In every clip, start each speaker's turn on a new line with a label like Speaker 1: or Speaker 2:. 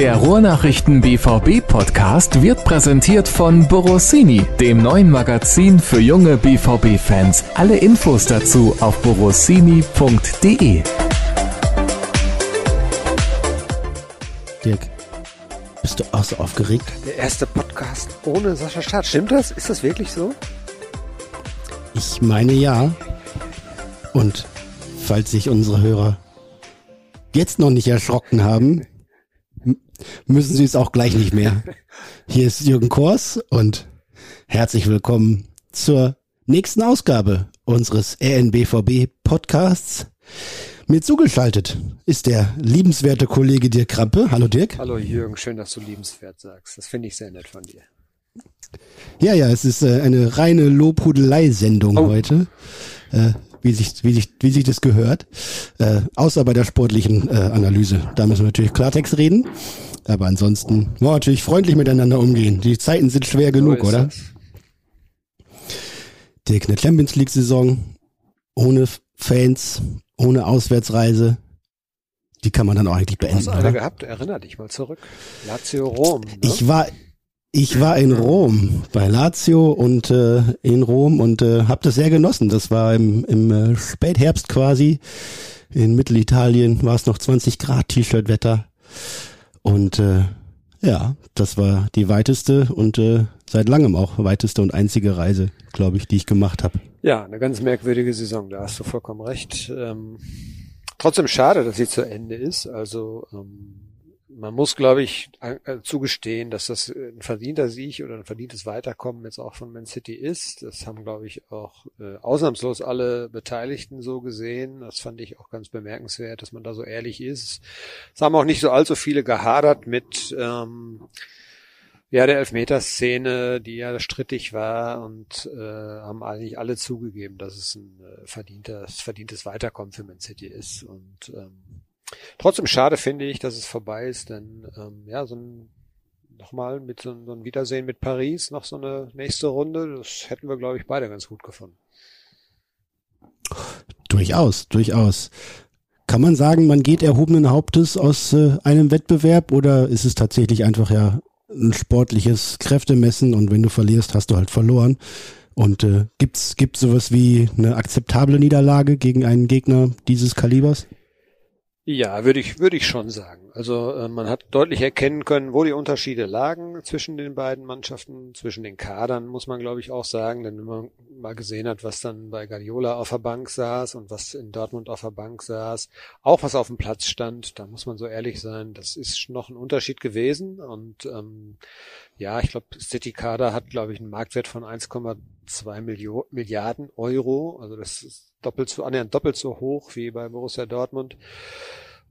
Speaker 1: Der Ruhrnachrichten BVB Podcast wird präsentiert von Borossini, dem neuen Magazin für junge BVB Fans. Alle Infos dazu auf borossini.de.
Speaker 2: Dirk, bist du auch so aufgeregt?
Speaker 3: Der erste Podcast ohne Sascha Staat. Stimmt das? Ist das wirklich so?
Speaker 2: Ich meine ja. Und falls sich unsere Hörer jetzt noch nicht erschrocken haben, müssen sie es auch gleich nicht mehr. Hier ist Jürgen Kors und herzlich willkommen zur nächsten Ausgabe unseres RNBVB Podcasts. Mir zugeschaltet ist der liebenswerte Kollege Dirk Krampe. Hallo Dirk.
Speaker 3: Hallo Jürgen, schön, dass du liebenswert sagst. Das finde ich sehr nett von dir.
Speaker 2: Ja, ja, es ist äh, eine reine Lobhudelei-Sendung oh. heute. Äh, wie sich, wie sich, wie sich das gehört. Äh, außer bei der sportlichen äh, Analyse. Da müssen wir natürlich Klartext reden. Aber ansonsten wollen wir natürlich freundlich miteinander umgehen. Die Zeiten sind schwer genug, oder? Das. Dirk, eine Champions League-Saison ohne Fans, ohne Auswärtsreise. Die kann man dann auch eigentlich beenden.
Speaker 3: Du hast eine gehabt, erinner dich mal zurück. Lazio Rom. Ne?
Speaker 2: Ich war, ich war in Rom bei Lazio und äh, in Rom und äh, habe das sehr genossen. Das war im, im äh, Spätherbst quasi. In Mittelitalien war es noch 20 Grad T-Shirt-Wetter. Und äh, ja, das war die weiteste und äh, seit langem auch weiteste und einzige Reise, glaube ich, die ich gemacht habe.
Speaker 3: Ja, eine ganz merkwürdige Saison, da hast du vollkommen recht. Ähm, trotzdem schade, dass sie zu Ende ist. Also ähm, man muss, glaube ich, äh, zugestehen, dass das ein verdienter Sieg oder ein verdientes Weiterkommen jetzt auch von Man City ist. Das haben, glaube ich, auch äh, ausnahmslos alle Beteiligten so gesehen. Das fand ich auch ganz bemerkenswert, dass man da so ehrlich ist. Es haben auch nicht so allzu viele gehadert mit ähm, ja der Elfmeterszene, die ja strittig war und äh, haben eigentlich alle zugegeben, dass es ein äh, verdientes, verdientes Weiterkommen für Man City ist und ähm, Trotzdem schade finde ich, dass es vorbei ist, denn ähm, ja, so ein nochmal mit so, so ein Wiedersehen mit Paris, noch so eine nächste Runde, das hätten wir, glaube ich, beide ganz gut gefunden.
Speaker 2: Durchaus, durchaus. Kann man sagen, man geht erhobenen Hauptes aus äh, einem Wettbewerb oder ist es tatsächlich einfach ja ein sportliches Kräftemessen und wenn du verlierst, hast du halt verloren? Und äh, gibt's gibt's sowas wie eine akzeptable Niederlage gegen einen Gegner dieses Kalibers?
Speaker 3: Ja, würde ich, würde ich schon sagen. Also äh, man hat deutlich erkennen können, wo die Unterschiede lagen zwischen den beiden Mannschaften, zwischen den Kadern, muss man glaube ich auch sagen. Denn wenn man mal gesehen hat, was dann bei Guardiola auf der Bank saß und was in Dortmund auf der Bank saß, auch was auf dem Platz stand, da muss man so ehrlich sein, das ist noch ein Unterschied gewesen. Und ähm, ja, ich glaube, City Kader hat, glaube ich, einen Marktwert von 1,2 Milliarden Euro. Also das ist doppelt so, annähernd doppelt so hoch wie bei Borussia Dortmund.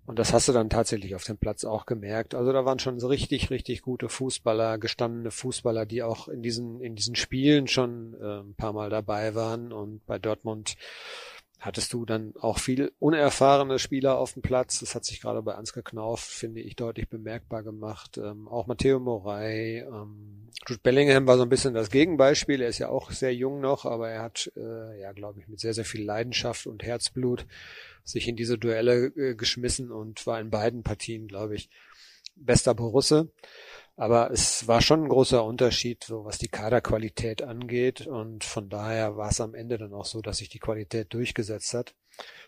Speaker 3: Und das hast du dann tatsächlich auf dem Platz auch gemerkt. Also da waren schon so richtig, richtig gute Fußballer, gestandene Fußballer, die auch in diesen, in diesen Spielen schon äh, ein paar Mal dabei waren. Und bei Dortmund hattest du dann auch viel unerfahrene Spieler auf dem Platz. Das hat sich gerade bei Ansgar Knauf, finde ich, deutlich bemerkbar gemacht. Ähm, auch Matteo Morey, ähm, Jude Bellingham war so ein bisschen das Gegenbeispiel. Er ist ja auch sehr jung noch, aber er hat, äh, ja, glaube ich, mit sehr, sehr viel Leidenschaft und Herzblut sich in diese Duelle äh, geschmissen und war in beiden Partien, glaube ich, bester Borusse. Aber es war schon ein großer Unterschied, so was die Kaderqualität angeht. Und von daher war es am Ende dann auch so, dass sich die Qualität durchgesetzt hat.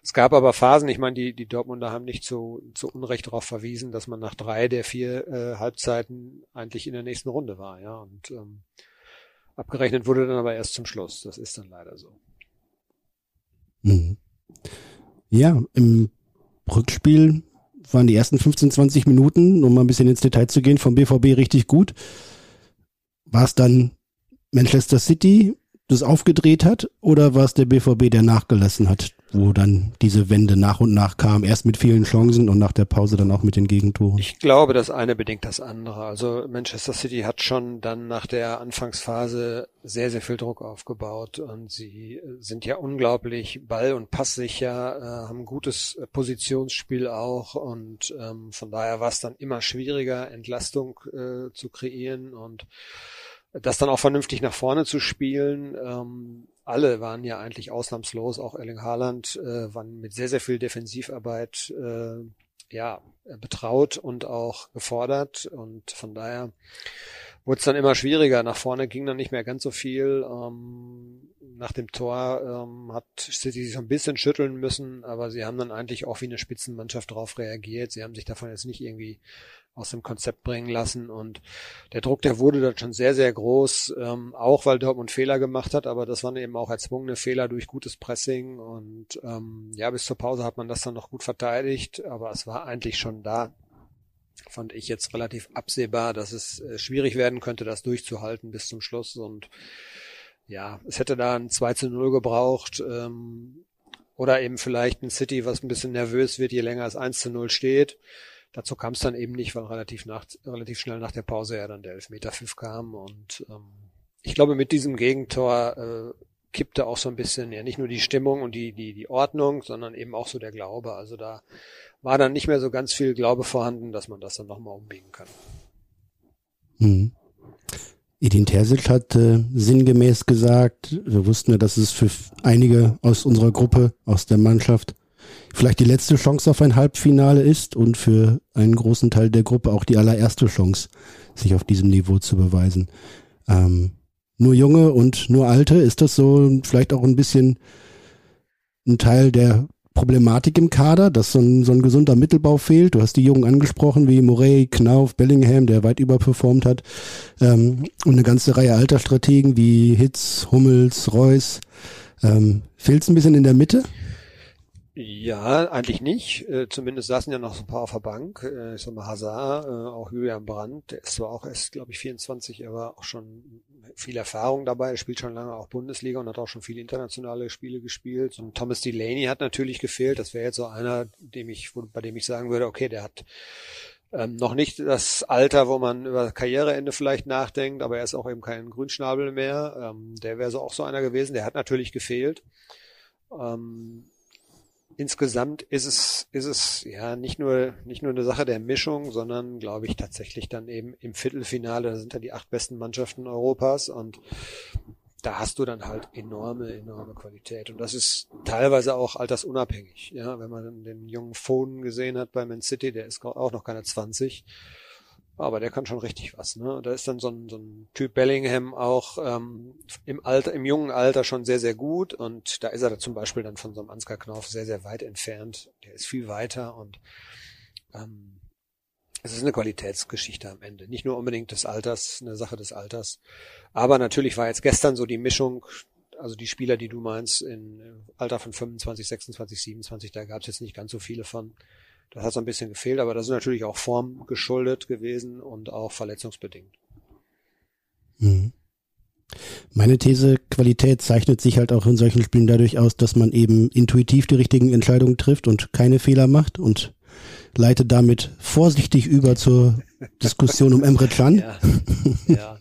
Speaker 3: Es gab aber Phasen, ich meine, die, die Dortmunder haben nicht zu, zu Unrecht darauf verwiesen, dass man nach drei der vier äh, Halbzeiten eigentlich in der nächsten Runde war, ja. Und ähm, abgerechnet wurde dann aber erst zum Schluss. Das ist dann leider so.
Speaker 2: Mhm. Ja, im Rückspiel waren die ersten 15, 20 Minuten, um mal ein bisschen ins Detail zu gehen, vom BVB richtig gut. War es dann Manchester City, das aufgedreht hat, oder war es der BVB, der nachgelassen hat? Wo dann diese Wende nach und nach kam, erst mit vielen Chancen und nach der Pause dann auch mit den Gegentoren.
Speaker 3: Ich glaube, das eine bedingt das andere. Also Manchester City hat schon dann nach der Anfangsphase sehr, sehr viel Druck aufgebaut und sie sind ja unglaublich ball- und passsicher, äh, haben gutes Positionsspiel auch und ähm, von daher war es dann immer schwieriger, Entlastung äh, zu kreieren und das dann auch vernünftig nach vorne zu spielen. Ähm, alle waren ja eigentlich ausnahmslos, auch Erling Haaland, äh, waren mit sehr, sehr viel Defensivarbeit äh, ja, betraut und auch gefordert und von daher wurde es dann immer schwieriger. Nach vorne ging dann nicht mehr ganz so viel. Ähm, nach dem Tor ähm, hat City sich so ein bisschen schütteln müssen, aber sie haben dann eigentlich auch wie eine Spitzenmannschaft darauf reagiert. Sie haben sich davon jetzt nicht irgendwie aus dem Konzept bringen lassen und der Druck, der wurde dann schon sehr, sehr groß, ähm, auch weil Dortmund Fehler gemacht hat, aber das waren eben auch erzwungene Fehler durch gutes Pressing und ähm, ja, bis zur Pause hat man das dann noch gut verteidigt, aber es war eigentlich schon da, fand ich jetzt relativ absehbar, dass es äh, schwierig werden könnte, das durchzuhalten bis zum Schluss. Und ja, es hätte da ein 2 zu 0 gebraucht. Ähm, oder eben vielleicht ein City, was ein bisschen nervös wird, je länger es 1 zu 0 steht. Dazu kam es dann eben nicht, weil relativ, nach, relativ schnell nach der Pause ja dann der Elfmeter-Pfiff kam. Und ähm, ich glaube, mit diesem Gegentor äh, kippte auch so ein bisschen ja nicht nur die Stimmung und die, die, die Ordnung, sondern eben auch so der Glaube. Also da war dann nicht mehr so ganz viel Glaube vorhanden, dass man das dann nochmal umbiegen kann.
Speaker 2: Mhm. Edin Terzic hat äh, sinngemäß gesagt, wir wussten ja, dass es für einige aus unserer Gruppe, aus der Mannschaft, vielleicht die letzte Chance auf ein Halbfinale ist und für einen großen Teil der Gruppe auch die allererste Chance, sich auf diesem Niveau zu beweisen. Ähm, nur Junge und nur Alte, ist das so vielleicht auch ein bisschen ein Teil der Problematik im Kader, dass so ein, so ein gesunder Mittelbau fehlt. Du hast die Jungen angesprochen, wie Morey, Knauf, Bellingham, der weit überperformt hat. Ähm, und eine ganze Reihe alter Strategen wie Hitz, Hummels, Reus. Ähm, Fehlt es ein bisschen in der Mitte?
Speaker 3: Ja, eigentlich nicht. Äh, zumindest saßen ja noch so ein paar auf der Bank. Äh, ich sag mal Hazard, äh, auch Julian Brandt, der ist zwar auch erst, glaube ich, 24, aber auch schon viel Erfahrung dabei. Er spielt schon lange auch Bundesliga und hat auch schon viele internationale Spiele gespielt. Und Thomas Delaney hat natürlich gefehlt. Das wäre jetzt so einer, dem ich, bei dem ich sagen würde, okay, der hat ähm, noch nicht das Alter, wo man über Karriereende vielleicht nachdenkt, aber er ist auch eben kein Grünschnabel mehr. Ähm, der wäre so auch so einer gewesen. Der hat natürlich gefehlt. Ähm, insgesamt ist es, ist es ja nicht nur, nicht nur eine Sache der Mischung, sondern glaube ich tatsächlich dann eben im Viertelfinale, da sind ja die acht besten Mannschaften Europas und da hast du dann halt enorme, enorme Qualität. Und das ist teilweise auch altersunabhängig. Ja, wenn man den jungen Foden gesehen hat bei Man City, der ist auch noch keine 20 aber der kann schon richtig was. Ne? Da ist dann so ein, so ein Typ Bellingham auch ähm, im Alter, im jungen Alter schon sehr, sehr gut und da ist er da zum Beispiel dann von so einem Ansgar Knauf sehr, sehr weit entfernt. Der ist viel weiter und ähm, es ist eine Qualitätsgeschichte am Ende. Nicht nur unbedingt des Alters, eine Sache des Alters. Aber natürlich war jetzt gestern so die Mischung, also die Spieler, die du meinst, in Alter von 25, 26, 27, da gab es jetzt nicht ganz so viele von. Das hat so ein bisschen gefehlt, aber das ist natürlich auch Form geschuldet gewesen und auch verletzungsbedingt.
Speaker 2: Mhm. Meine These, Qualität zeichnet sich halt auch in solchen Spielen dadurch aus, dass man eben intuitiv die richtigen Entscheidungen trifft und keine Fehler macht und leitet damit vorsichtig über zur Diskussion um Emre Can.
Speaker 3: Ja, ja.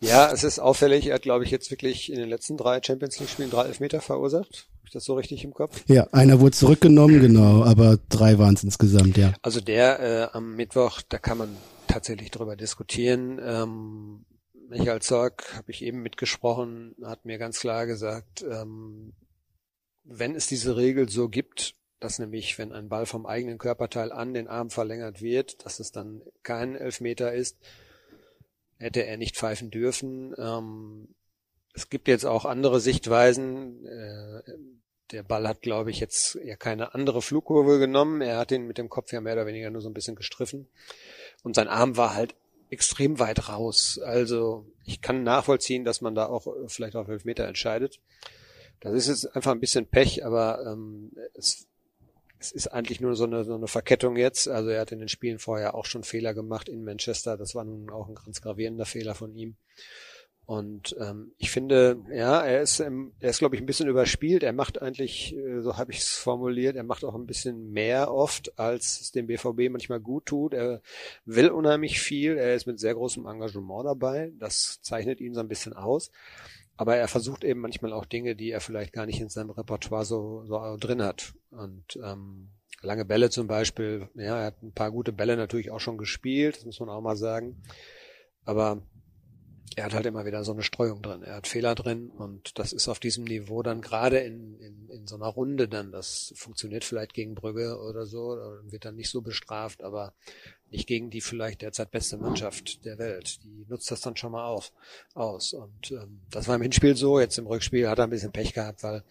Speaker 3: Ja, es ist auffällig. Er hat, glaube ich, jetzt wirklich in den letzten drei Champions League Spielen drei Elfmeter verursacht das so richtig im Kopf?
Speaker 2: Ja, einer wurde zurückgenommen, genau, aber drei waren es insgesamt, ja.
Speaker 3: Also der äh, am Mittwoch, da kann man tatsächlich drüber diskutieren. Ähm, Michael Zorg habe ich eben mitgesprochen, hat mir ganz klar gesagt, ähm, wenn es diese Regel so gibt, dass nämlich, wenn ein Ball vom eigenen Körperteil an den Arm verlängert wird, dass es dann kein Elfmeter ist, hätte er nicht pfeifen dürfen. Ähm, es gibt jetzt auch andere Sichtweisen. Äh, der Ball hat, glaube ich, jetzt ja keine andere Flugkurve genommen. Er hat ihn mit dem Kopf ja mehr oder weniger nur so ein bisschen gestriffen. Und sein Arm war halt extrem weit raus. Also ich kann nachvollziehen, dass man da auch vielleicht auf elf Meter entscheidet. Das ist jetzt einfach ein bisschen Pech, aber ähm, es, es ist eigentlich nur so eine, so eine Verkettung jetzt. Also er hat in den Spielen vorher auch schon Fehler gemacht in Manchester. Das war nun auch ein ganz gravierender Fehler von ihm. Und ähm, ich finde, ja, er ist, er ist, glaube ich, ein bisschen überspielt. Er macht eigentlich, äh, so habe ich es formuliert, er macht auch ein bisschen mehr oft, als es dem BVB manchmal gut tut. Er will unheimlich viel. Er ist mit sehr großem Engagement dabei. Das zeichnet ihn so ein bisschen aus. Aber er versucht eben manchmal auch Dinge, die er vielleicht gar nicht in seinem Repertoire so, so drin hat. Und ähm, lange Bälle zum Beispiel, ja, er hat ein paar gute Bälle natürlich auch schon gespielt, das muss man auch mal sagen. Aber er hat halt immer wieder so eine Streuung drin. Er hat Fehler drin und das ist auf diesem Niveau dann gerade in, in, in so einer Runde dann. Das funktioniert vielleicht gegen Brügge oder so, wird dann nicht so bestraft, aber nicht gegen die vielleicht derzeit beste Mannschaft der Welt. Die nutzt das dann schon mal auf, aus. Und ähm, das war im Hinspiel so. Jetzt im Rückspiel hat er ein bisschen Pech gehabt, weil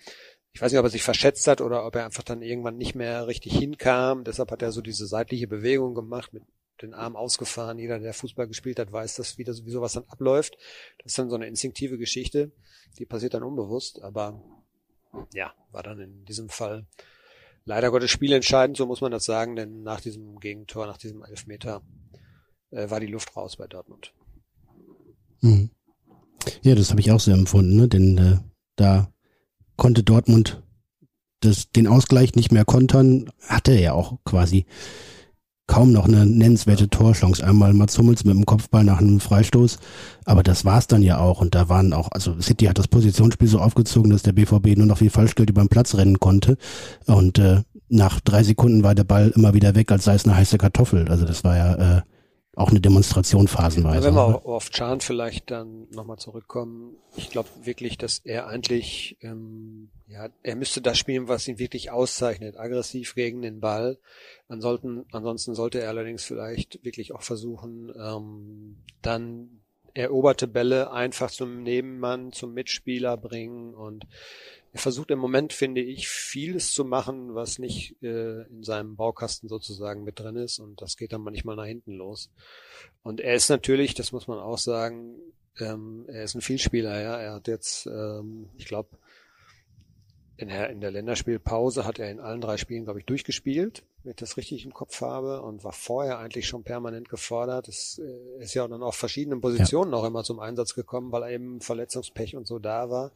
Speaker 3: ich weiß nicht, ob er sich verschätzt hat oder ob er einfach dann irgendwann nicht mehr richtig hinkam. Deshalb hat er so diese seitliche Bewegung gemacht mit den Arm ausgefahren. Jeder, der Fußball gespielt hat, weiß, dass wieder wie sowas dann abläuft. Das ist dann so eine instinktive Geschichte. Die passiert dann unbewusst, aber ja, war dann in diesem Fall leider Gottes spielentscheidend, so muss man das sagen, denn nach diesem Gegentor, nach diesem Elfmeter äh, war die Luft raus bei Dortmund.
Speaker 2: Mhm. Ja, das habe ich auch so empfunden, ne? denn äh, da konnte Dortmund das, den Ausgleich nicht mehr kontern, hatte er auch quasi kaum noch eine nennenswerte Torchance. Einmal Mats Hummels mit dem Kopfball nach einem Freistoß, aber das war's dann ja auch. Und da waren auch, also City hat das Positionsspiel so aufgezogen, dass der BVB nur noch wie Falschgeld über den Platz rennen konnte. Und äh, nach drei Sekunden war der Ball immer wieder weg, als sei es eine heiße Kartoffel. Also das war ja äh, auch eine Demonstration phasenweise.
Speaker 3: wenn wir ne? auf Chan vielleicht dann nochmal zurückkommen, ich glaube wirklich, dass er eigentlich, ähm, ja, er müsste das spielen, was ihn wirklich auszeichnet, aggressiv gegen den Ball. Ansonsten, ansonsten sollte er allerdings vielleicht wirklich auch versuchen, ähm, dann eroberte Bälle einfach zum Nebenmann, zum Mitspieler bringen und er versucht im Moment, finde ich, vieles zu machen, was nicht äh, in seinem Baukasten sozusagen mit drin ist und das geht dann manchmal nach hinten los. Und er ist natürlich, das muss man auch sagen, ähm, er ist ein Vielspieler, ja. Er hat jetzt, ähm, ich glaube, in der, in der Länderspielpause hat er in allen drei Spielen, glaube ich, durchgespielt wenn ich das richtig im Kopf habe, und war vorher eigentlich schon permanent gefordert. Es äh, ist ja dann auf verschiedenen Positionen ja. auch immer zum Einsatz gekommen, weil er eben Verletzungspech und so da war.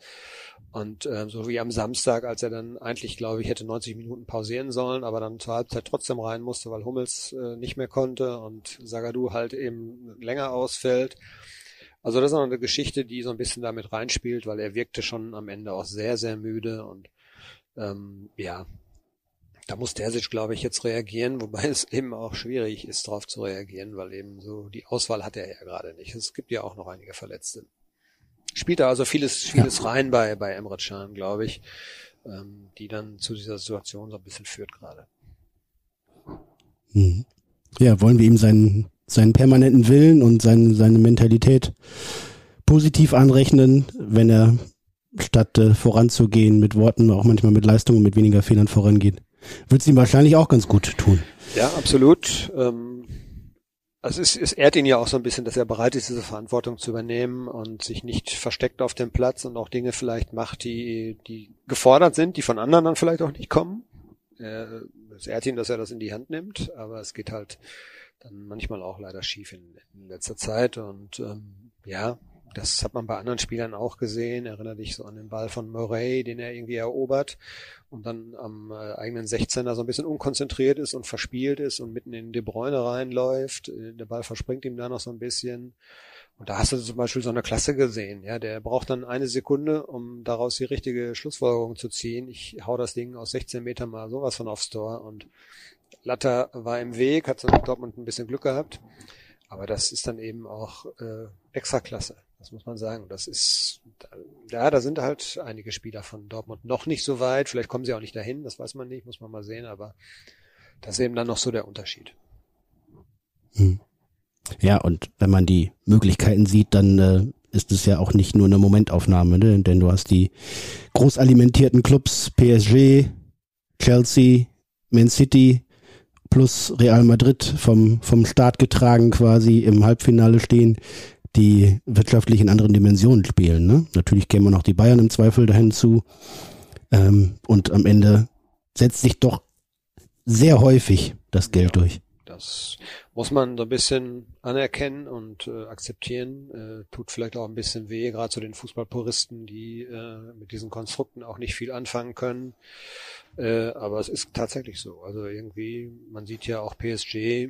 Speaker 3: Und äh, so wie am Samstag, als er dann eigentlich, glaube ich, hätte 90 Minuten pausieren sollen, aber dann zur Halbzeit trotzdem rein musste, weil Hummels äh, nicht mehr konnte und Sagadu halt eben länger ausfällt. Also das ist auch eine Geschichte, die so ein bisschen damit reinspielt, weil er wirkte schon am Ende auch sehr, sehr müde und ähm, ja, da muss der sich, glaube ich, jetzt reagieren, wobei es eben auch schwierig ist, darauf zu reagieren, weil eben so die Auswahl hat er ja gerade nicht. Es gibt ja auch noch einige Verletzte. Spielt da also vieles, vieles ja. rein bei, bei Emre Can, glaube ich, ähm, die dann zu dieser Situation so ein bisschen führt gerade.
Speaker 2: Mhm. Ja, wollen wir ihm seinen, seinen permanenten Willen und seine, seine Mentalität positiv anrechnen, wenn er statt äh, voranzugehen mit Worten auch manchmal mit Leistungen mit weniger Fehlern vorangeht wird es ihm wahrscheinlich auch ganz gut tun.
Speaker 3: Ja, absolut. Ähm, also es, es ehrt ihn ja auch so ein bisschen, dass er bereit ist, diese Verantwortung zu übernehmen und sich nicht versteckt auf dem Platz und auch Dinge vielleicht macht, die, die gefordert sind, die von anderen dann vielleicht auch nicht kommen. Es ehrt ihn, dass er das in die Hand nimmt, aber es geht halt dann manchmal auch leider schief in, in letzter Zeit und ähm, ja, das hat man bei anderen Spielern auch gesehen. Erinnere dich so an den Ball von Murray, den er irgendwie erobert und dann am äh, eigenen 16er so ein bisschen unkonzentriert ist und verspielt ist und mitten in De Bruyne reinläuft. Äh, der Ball verspringt ihm da noch so ein bisschen. Und da hast du zum Beispiel so eine Klasse gesehen. Ja, der braucht dann eine Sekunde, um daraus die richtige Schlussfolgerung zu ziehen. Ich hau das Ding aus 16 Metern mal sowas von aufs Tor und Latter war im Weg, hat so Dortmund ein bisschen Glück gehabt. Aber das ist dann eben auch äh, extra Klasse. Das muss man sagen. Das ist, ja, da sind halt einige Spieler von Dortmund noch nicht so weit. Vielleicht kommen sie auch nicht dahin, das weiß man nicht, muss man mal sehen, aber das ist eben dann noch so der Unterschied.
Speaker 2: Hm. Ja, und wenn man die Möglichkeiten sieht, dann äh, ist es ja auch nicht nur eine Momentaufnahme, ne? denn du hast die groß alimentierten Clubs PSG, Chelsea, Man City plus Real Madrid vom, vom Start getragen quasi im Halbfinale stehen die wirtschaftlich in anderen Dimensionen spielen. Ne? Natürlich kämen noch die Bayern im Zweifel dahin zu. Ähm, und am Ende setzt sich doch sehr häufig das Geld ja, durch.
Speaker 3: Das muss man so ein bisschen anerkennen und äh, akzeptieren. Äh, tut vielleicht auch ein bisschen weh, gerade zu den Fußballpuristen, die äh, mit diesen Konstrukten auch nicht viel anfangen können. Äh, aber es ist tatsächlich so. Also irgendwie, man sieht ja auch PSG, äh,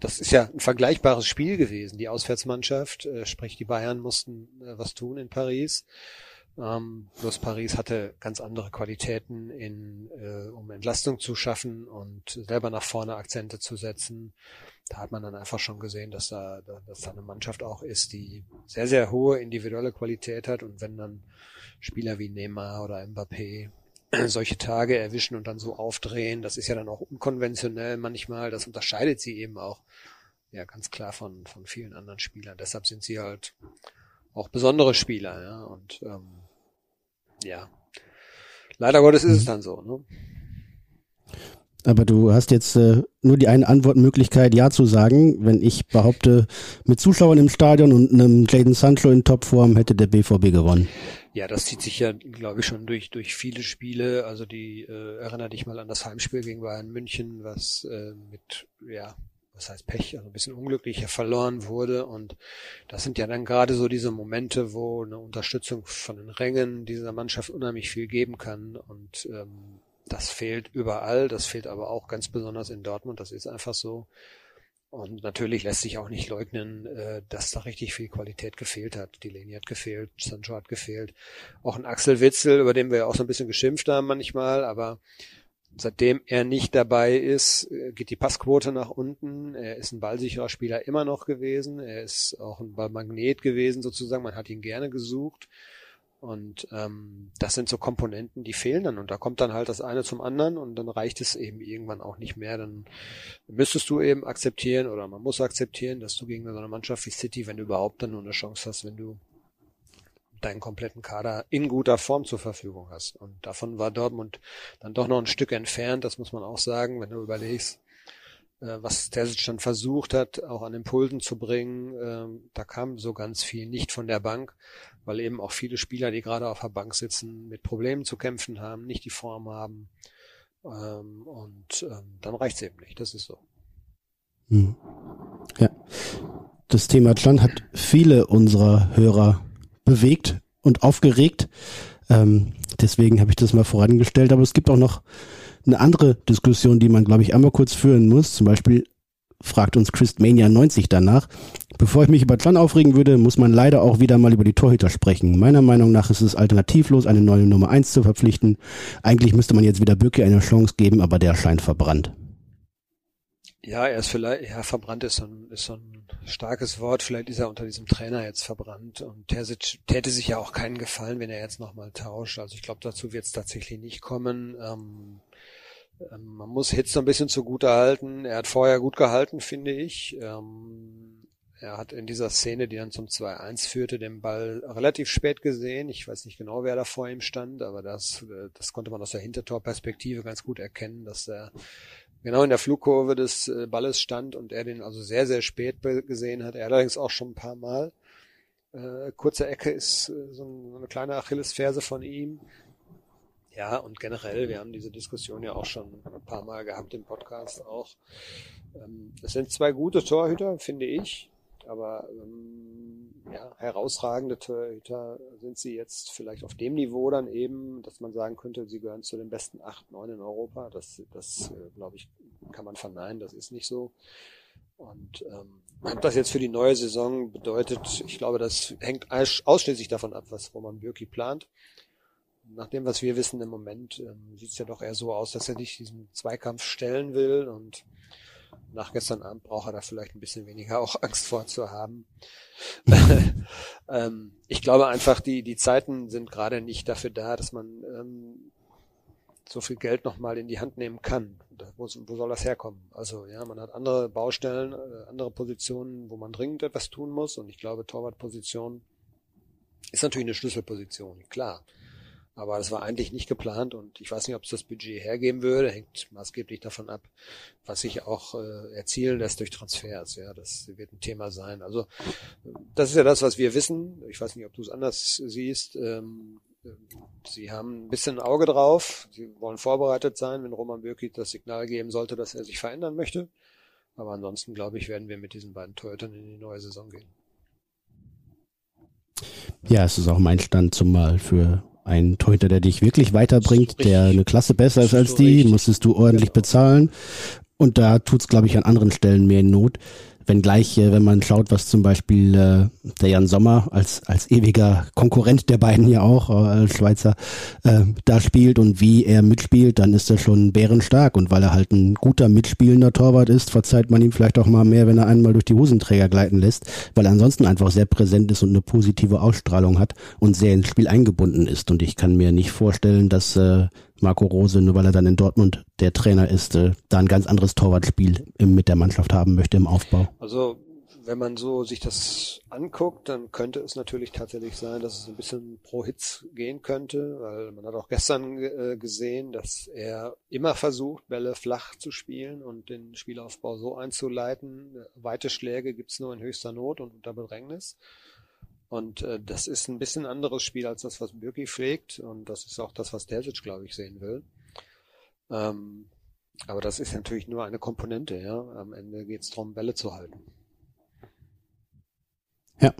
Speaker 3: das ist ja ein vergleichbares Spiel gewesen. Die Auswärtsmannschaft, äh, sprich die Bayern mussten äh, was tun in Paris. Ähm, bloß Paris hatte ganz andere Qualitäten, in, äh, um Entlastung zu schaffen und selber nach vorne Akzente zu setzen. Da hat man dann einfach schon gesehen, dass da, dass da eine Mannschaft auch ist, die sehr, sehr hohe individuelle Qualität hat. Und wenn dann Spieler wie Neymar oder Mbappé solche Tage erwischen und dann so aufdrehen. Das ist ja dann auch unkonventionell manchmal. Das unterscheidet sie eben auch ja ganz klar von, von vielen anderen Spielern. Deshalb sind sie halt auch besondere Spieler, ja. Und ähm, ja, leider Gottes ist es dann so. Ne?
Speaker 2: Aber du hast jetzt äh, nur die eine Antwortmöglichkeit, ja zu sagen. Wenn ich behaupte, mit Zuschauern im Stadion und einem Jaden Sancho in Topform hätte der BVB gewonnen.
Speaker 3: Ja, das zieht sich ja, glaube ich, schon durch durch viele Spiele. Also die äh, erinnere dich mal an das Heimspiel gegen Bayern München, was äh, mit ja was heißt Pech, also ein bisschen unglücklicher verloren wurde. Und das sind ja dann gerade so diese Momente, wo eine Unterstützung von den Rängen dieser Mannschaft unheimlich viel geben kann. Und ähm, das fehlt überall, das fehlt aber auch ganz besonders in Dortmund, das ist einfach so. Und natürlich lässt sich auch nicht leugnen, äh, dass da richtig viel Qualität gefehlt hat. Die Linie hat gefehlt, Sancho hat gefehlt. Auch ein Axel Witzel, über den wir auch so ein bisschen geschimpft haben manchmal, aber seitdem er nicht dabei ist, äh, geht die Passquote nach unten. Er ist ein ballsicherer Spieler immer noch gewesen. Er ist auch ein Ballmagnet gewesen sozusagen. Man hat ihn gerne gesucht. Und ähm, das sind so Komponenten, die fehlen dann. Und da kommt dann halt das eine zum anderen und dann reicht es eben irgendwann auch nicht mehr. Dann müsstest du eben akzeptieren oder man muss akzeptieren, dass du gegen so eine Mannschaft wie City, wenn du überhaupt dann nur eine Chance hast, wenn du deinen kompletten Kader in guter Form zur Verfügung hast. Und davon war Dortmund dann doch noch ein Stück entfernt, das muss man auch sagen, wenn du überlegst, äh, was Terzic dann versucht hat, auch an Impulsen zu bringen. Ähm, da kam so ganz viel nicht von der Bank, weil eben auch viele Spieler, die gerade auf der Bank sitzen, mit Problemen zu kämpfen haben, nicht die Form haben. Ähm, und ähm, dann reicht's eben nicht. Das ist so.
Speaker 2: Hm. Ja. Das Thema Stand hat viele unserer Hörer bewegt und aufgeregt. Ähm, deswegen habe ich das mal vorangestellt. Aber es gibt auch noch eine andere Diskussion, die man, glaube ich, einmal kurz führen muss. Zum Beispiel fragt uns Christmania 90 danach. Bevor ich mich über Tlan aufregen würde, muss man leider auch wieder mal über die Torhüter sprechen. Meiner Meinung nach ist es alternativlos, eine neue Nummer 1 zu verpflichten. Eigentlich müsste man jetzt wieder Bücke eine Chance geben, aber der scheint verbrannt.
Speaker 3: Ja, er ist vielleicht, ja, verbrannt ist so ein, ist so ein starkes Wort. Vielleicht ist er unter diesem Trainer jetzt verbrannt und Terzic täte sich ja auch keinen Gefallen, wenn er jetzt nochmal tauscht. Also ich glaube, dazu wird es tatsächlich nicht kommen. Ähm, ähm, man muss Hitz so ein bisschen zugute halten. Er hat vorher gut gehalten, finde ich. Ähm, er hat in dieser Szene, die dann zum 2-1 führte, den Ball relativ spät gesehen. Ich weiß nicht genau, wer da vor ihm stand, aber das, äh, das konnte man aus der Hintertorperspektive ganz gut erkennen, dass er genau in der Flugkurve des äh, Balles stand und er den also sehr, sehr spät gesehen hat. Er allerdings auch schon ein paar Mal. Äh, kurze Ecke ist so eine kleine Achillesferse von ihm. Ja, und generell, wir haben diese Diskussion ja auch schon ein paar Mal gehabt im Podcast auch. Ähm, es sind zwei gute Torhüter, finde ich, aber ähm, ja, herausragende Torhüter sind sie jetzt vielleicht auf dem Niveau dann eben, dass man sagen könnte, sie gehören zu den besten acht, neun in Europa. Das, das äh, glaube ich, kann man verneinen, das ist nicht so. Und ähm, ob das jetzt für die neue Saison bedeutet, ich glaube, das hängt ausschließlich davon ab, was Roman Bürki plant. Nach dem, was wir wissen im Moment, ähm, sieht es ja doch eher so aus, dass er dich diesen Zweikampf stellen will und nach gestern Abend braucht er da vielleicht ein bisschen weniger auch Angst vor zu haben. ähm, ich glaube einfach, die, die Zeiten sind gerade nicht dafür da, dass man ähm, so viel Geld nochmal in die Hand nehmen kann. Wo, wo soll das herkommen? Also ja, man hat andere Baustellen, äh, andere Positionen, wo man dringend etwas tun muss. Und ich glaube, Torwartposition ist natürlich eine Schlüsselposition, klar. Aber das war eigentlich nicht geplant und ich weiß nicht, ob es das Budget hergeben würde. Hängt maßgeblich davon ab, was sich auch äh, erzielen lässt durch Transfers. Ja, das wird ein Thema sein. Also das ist ja das, was wir wissen. Ich weiß nicht, ob du es anders siehst. Ähm, Sie haben ein bisschen ein Auge drauf. Sie wollen vorbereitet sein, wenn Roman Bürki das Signal geben sollte, dass er sich verändern möchte. Aber ansonsten, glaube ich, werden wir mit diesen beiden Torhütern in die neue Saison gehen.
Speaker 2: Ja, es ist auch mein Stand zumal für ein Torhüter, der dich wirklich weiterbringt, der eine Klasse besser ist als die, musstest du ordentlich genau. bezahlen. Und da tut's, glaube ich, an anderen Stellen mehr Not. Wenngleich, äh, wenn man schaut, was zum Beispiel äh, der Jan Sommer als, als ewiger Konkurrent der beiden ja auch, äh, als Schweizer, äh, da spielt und wie er mitspielt, dann ist er schon bärenstark. Und weil er halt ein guter mitspielender Torwart ist, verzeiht man ihm vielleicht auch mal mehr, wenn er einmal durch die Hosenträger gleiten lässt, weil er ansonsten einfach sehr präsent ist und eine positive Ausstrahlung hat und sehr ins Spiel eingebunden ist. Und ich kann mir nicht vorstellen, dass äh, Marco Rose, nur weil er dann in Dortmund der Trainer ist, äh, da ein ganz anderes Torwartspiel mit der Mannschaft haben möchte im Aufbau.
Speaker 3: Also wenn man so sich das anguckt, dann könnte es natürlich tatsächlich sein, dass es ein bisschen pro Hits gehen könnte, weil man hat auch gestern äh, gesehen, dass er immer versucht, Bälle flach zu spielen und den Spielaufbau so einzuleiten. Weite Schläge gibt's nur in höchster Not und unter Bedrängnis. Und äh, das ist ein bisschen anderes Spiel als das, was Birki pflegt. Und das ist auch das, was Terzic, glaube ich, sehen will. Ähm, aber das ist natürlich nur eine Komponente, ja. Am Ende geht's darum, Bälle zu halten.
Speaker 2: Ja.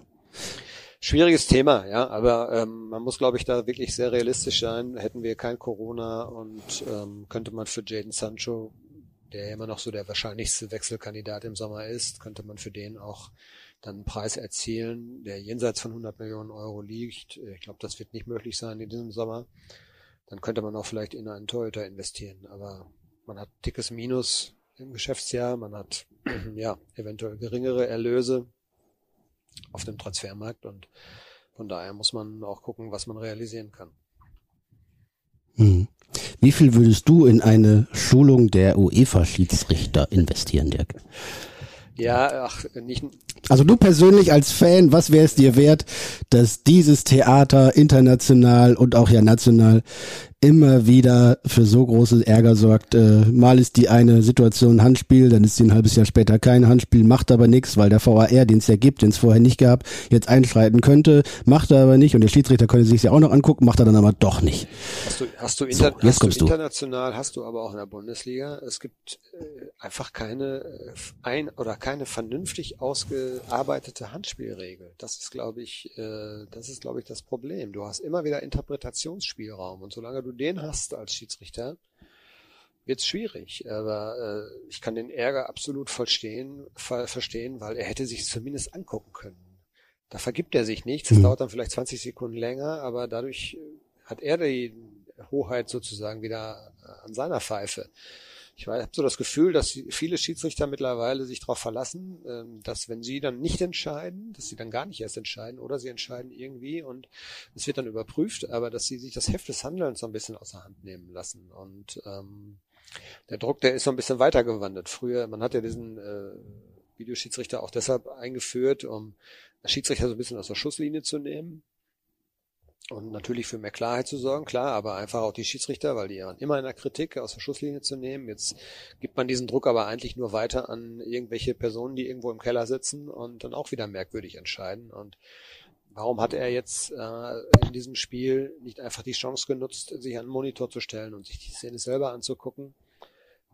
Speaker 3: Schwieriges Thema, ja, aber ähm, man muss, glaube ich, da wirklich sehr realistisch sein. Hätten wir kein Corona und ähm, könnte man für Jaden Sancho, der immer noch so der wahrscheinlichste Wechselkandidat im Sommer ist, könnte man für den auch dann einen Preis erzielen, der jenseits von 100 Millionen Euro liegt. Ich glaube, das wird nicht möglich sein in diesem Sommer. Dann könnte man auch vielleicht in einen Toyota investieren, aber man hat dickes Minus im Geschäftsjahr, man hat ja eventuell geringere Erlöse auf dem Transfermarkt und von daher muss man auch gucken, was man realisieren kann.
Speaker 2: Hm. Wie viel würdest du in eine Schulung der UEFA-Schiedsrichter investieren, Dirk?
Speaker 3: Ja, ach, nicht.
Speaker 2: Also du persönlich als Fan, was wäre es dir wert, dass dieses Theater international und auch ja national immer wieder für so große Ärger sorgt. Äh, mal ist die eine Situation Handspiel, dann ist sie ein halbes Jahr später kein Handspiel, macht aber nichts, weil der VAR, den es ja gibt, den es vorher nicht gab, jetzt einschreiten könnte, macht er aber nicht und der Schiedsrichter könnte sich ja auch noch angucken, macht er dann aber doch nicht.
Speaker 3: Hast du, hast du, inter so, hast du international, hast du aber auch in der Bundesliga, es gibt äh, einfach keine äh, ein oder keine vernünftig ausgearbeitete Handspielregel. Das ist, glaube ich, äh, das ist, glaube ich, das Problem. Du hast immer wieder Interpretationsspielraum und solange du du den hast als Schiedsrichter, wird's schwierig. Aber äh, ich kann den Ärger absolut verstehen, ver verstehen, weil er hätte sich zumindest angucken können. Da vergibt er sich nichts. Es mhm. dauert dann vielleicht 20 Sekunden länger, aber dadurch hat er die Hoheit sozusagen wieder an seiner Pfeife ich habe so das Gefühl, dass viele Schiedsrichter mittlerweile sich darauf verlassen, ähm, dass wenn sie dann nicht entscheiden, dass sie dann gar nicht erst entscheiden oder sie entscheiden irgendwie und es wird dann überprüft, aber dass sie sich das Heft des Handelns so ein bisschen außer Hand nehmen lassen. Und ähm, der Druck, der ist so ein bisschen weitergewandert. Früher, man hat ja diesen äh, Videoschiedsrichter auch deshalb eingeführt, um Schiedsrichter so ein bisschen aus der Schusslinie zu nehmen und natürlich für mehr Klarheit zu sorgen, klar, aber einfach auch die Schiedsrichter, weil die waren immer in der Kritik aus der Schusslinie zu nehmen. Jetzt gibt man diesen Druck aber eigentlich nur weiter an irgendwelche Personen, die irgendwo im Keller sitzen und dann auch wieder merkwürdig entscheiden. Und warum hat er jetzt äh, in diesem Spiel nicht einfach die Chance genutzt, sich an den Monitor zu stellen und sich die Szene selber anzugucken?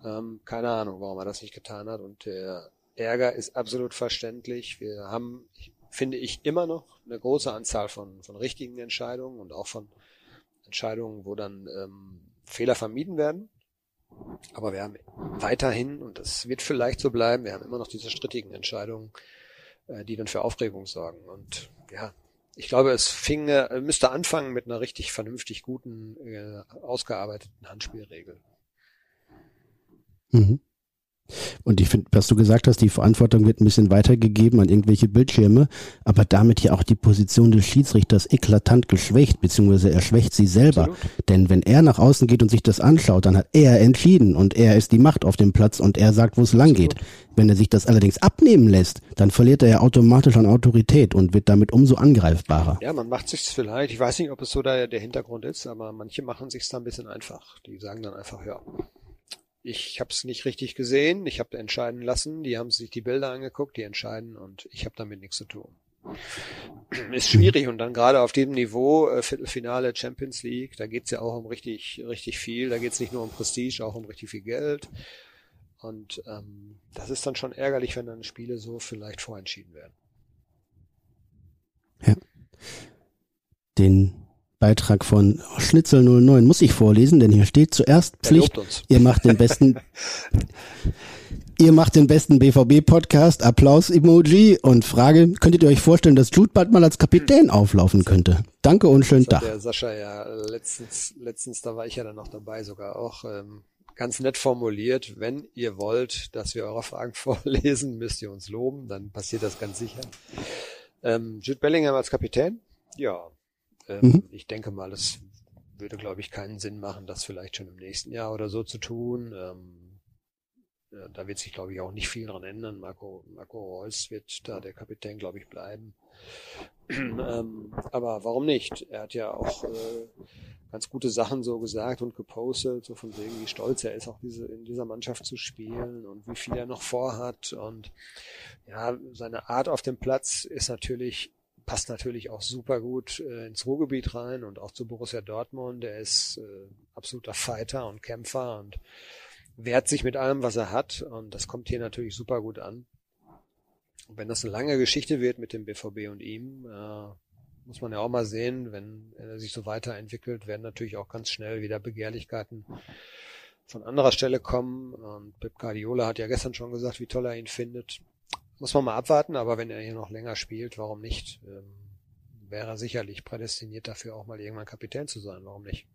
Speaker 3: Ähm, keine Ahnung, warum er das nicht getan hat. Und der Ärger ist absolut verständlich. Wir haben, finde ich, immer noch eine große Anzahl von, von richtigen Entscheidungen und auch von Entscheidungen, wo dann ähm, Fehler vermieden werden. Aber wir haben weiterhin, und das wird vielleicht so bleiben, wir haben immer noch diese strittigen Entscheidungen, äh, die dann für Aufregung sorgen. Und ja, ich glaube, es fing, äh, müsste anfangen mit einer richtig vernünftig guten, äh, ausgearbeiteten Handspielregel.
Speaker 2: Mhm. Und ich finde, was du gesagt hast, die Verantwortung wird ein bisschen weitergegeben an irgendwelche Bildschirme, aber damit ja auch die Position des Schiedsrichters eklatant geschwächt, beziehungsweise er schwächt sie selber. Absolut. Denn wenn er nach außen geht und sich das anschaut, dann hat er entschieden und er ist die Macht auf dem Platz und er sagt, wo es lang geht. Wenn er sich das allerdings abnehmen lässt, dann verliert er ja automatisch an Autorität und wird damit umso angreifbarer.
Speaker 3: Ja, man macht sich's vielleicht, ich weiß nicht, ob es so der, der Hintergrund ist, aber manche machen sich's da ein bisschen einfach. Die sagen dann einfach, ja, ich habe es nicht richtig gesehen, ich habe entscheiden lassen, die haben sich die Bilder angeguckt, die entscheiden und ich habe damit nichts zu tun. Ist schwierig und dann gerade auf dem Niveau äh, Viertelfinale Champions League, da geht's ja auch um richtig richtig viel, da geht's nicht nur um Prestige, auch um richtig viel Geld und ähm, das ist dann schon ärgerlich, wenn dann Spiele so vielleicht vorentschieden werden.
Speaker 2: Ja. Den Beitrag von Schnitzel 09 muss ich vorlesen, denn hier steht zuerst Pflicht. Ihr macht den besten, ihr macht den besten BVB-Podcast, Applaus-Emoji und Frage, könntet ihr euch vorstellen, dass Jude bald mal als Kapitän auflaufen könnte? Danke und schönen Tag.
Speaker 3: Der Sascha ja letztens, letztens, da war ich ja dann noch dabei sogar auch, ähm, ganz nett formuliert, wenn ihr wollt, dass wir eure Fragen vorlesen, müsst ihr uns loben, dann passiert das ganz sicher. Ähm, Jude Bellingham als Kapitän? Ja, ähm, mhm. Ich denke mal, es würde, glaube ich, keinen Sinn machen, das vielleicht schon im nächsten Jahr oder so zu tun. Ähm, ja, da wird sich, glaube ich, auch nicht viel dran ändern. Marco, Marco Reus wird da der Kapitän, glaube ich, bleiben. ähm, aber warum nicht? Er hat ja auch äh, ganz gute Sachen so gesagt und gepostet, so von wegen, wie stolz er ist, auch diese, in dieser Mannschaft zu spielen und wie viel er noch vorhat. Und ja, seine Art auf dem Platz ist natürlich passt natürlich auch super gut äh, ins Ruhrgebiet rein und auch zu Borussia Dortmund. Er ist äh, absoluter Fighter und Kämpfer und wehrt sich mit allem, was er hat. Und das kommt hier natürlich super gut an. Und wenn das eine lange Geschichte wird mit dem BVB und ihm, äh, muss man ja auch mal sehen, wenn er sich so weiterentwickelt, werden natürlich auch ganz schnell wieder Begehrlichkeiten von anderer Stelle kommen. Und Pep Guardiola hat ja gestern schon gesagt, wie toll er ihn findet muss man mal abwarten, aber wenn er hier noch länger spielt, warum nicht? Ähm, wäre er sicherlich prädestiniert dafür, auch mal irgendwann Kapitän zu sein. Warum nicht?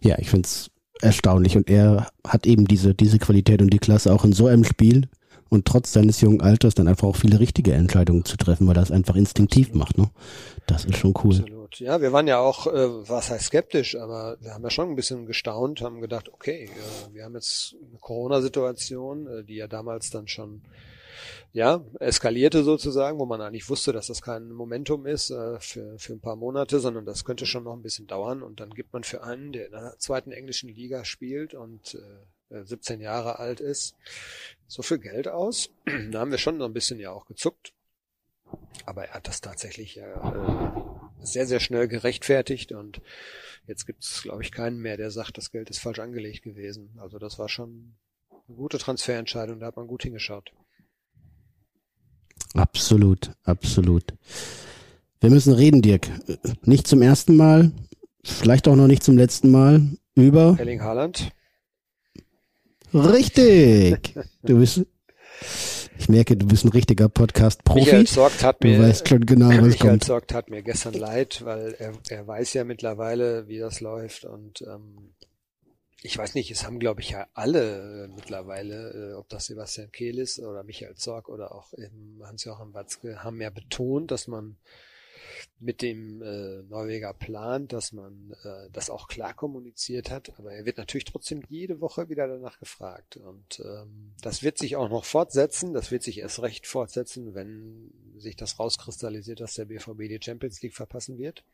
Speaker 2: Ja, ich finde es erstaunlich und er hat eben diese, diese Qualität und die Klasse auch in so einem Spiel und trotz seines jungen Alters dann einfach auch viele richtige Entscheidungen zu treffen, weil er es einfach instinktiv macht. Ne? Das ist schon cool.
Speaker 3: Absolut. Ja, wir waren ja auch, äh, was heißt skeptisch, aber wir haben ja schon ein bisschen gestaunt, haben gedacht, okay, äh, wir haben jetzt eine Corona-Situation, äh, die ja damals dann schon ja, eskalierte sozusagen, wo man eigentlich wusste, dass das kein Momentum ist äh, für, für ein paar Monate, sondern das könnte schon noch ein bisschen dauern. Und dann gibt man für einen, der in der zweiten englischen Liga spielt und äh, 17 Jahre alt ist, so viel Geld aus. da haben wir schon noch ein bisschen ja auch gezuckt. Aber er hat das tatsächlich ja äh, sehr, sehr schnell gerechtfertigt und jetzt gibt es, glaube ich, keinen mehr, der sagt, das Geld ist falsch angelegt gewesen. Also das war schon eine gute Transferentscheidung, da hat man gut hingeschaut.
Speaker 2: Absolut, absolut. Wir müssen reden, Dirk. Nicht zum ersten Mal, vielleicht auch noch nicht zum letzten Mal über
Speaker 3: Erling Haaland.
Speaker 2: Richtig. Du bist ich merke, du bist ein richtiger Podcast-Profi.
Speaker 3: Michael Sorgt hat mir,
Speaker 2: du weißt schon genau, was
Speaker 3: Michael
Speaker 2: kommt.
Speaker 3: Sorgt hat mir gestern leid, weil er, er weiß ja mittlerweile, wie das läuft und ähm, ich weiß nicht, es haben glaube ich ja alle äh, mittlerweile, äh, ob das Sebastian Kehl ist oder Michael Zorg oder auch Hans-Joachim Watzke, haben ja betont, dass man mit dem äh, Norweger plant, dass man äh, das auch klar kommuniziert hat, aber er wird natürlich trotzdem jede Woche wieder danach gefragt. Und ähm, das wird sich auch noch fortsetzen, das wird sich erst recht fortsetzen, wenn sich das rauskristallisiert, dass der BVB die Champions League verpassen wird.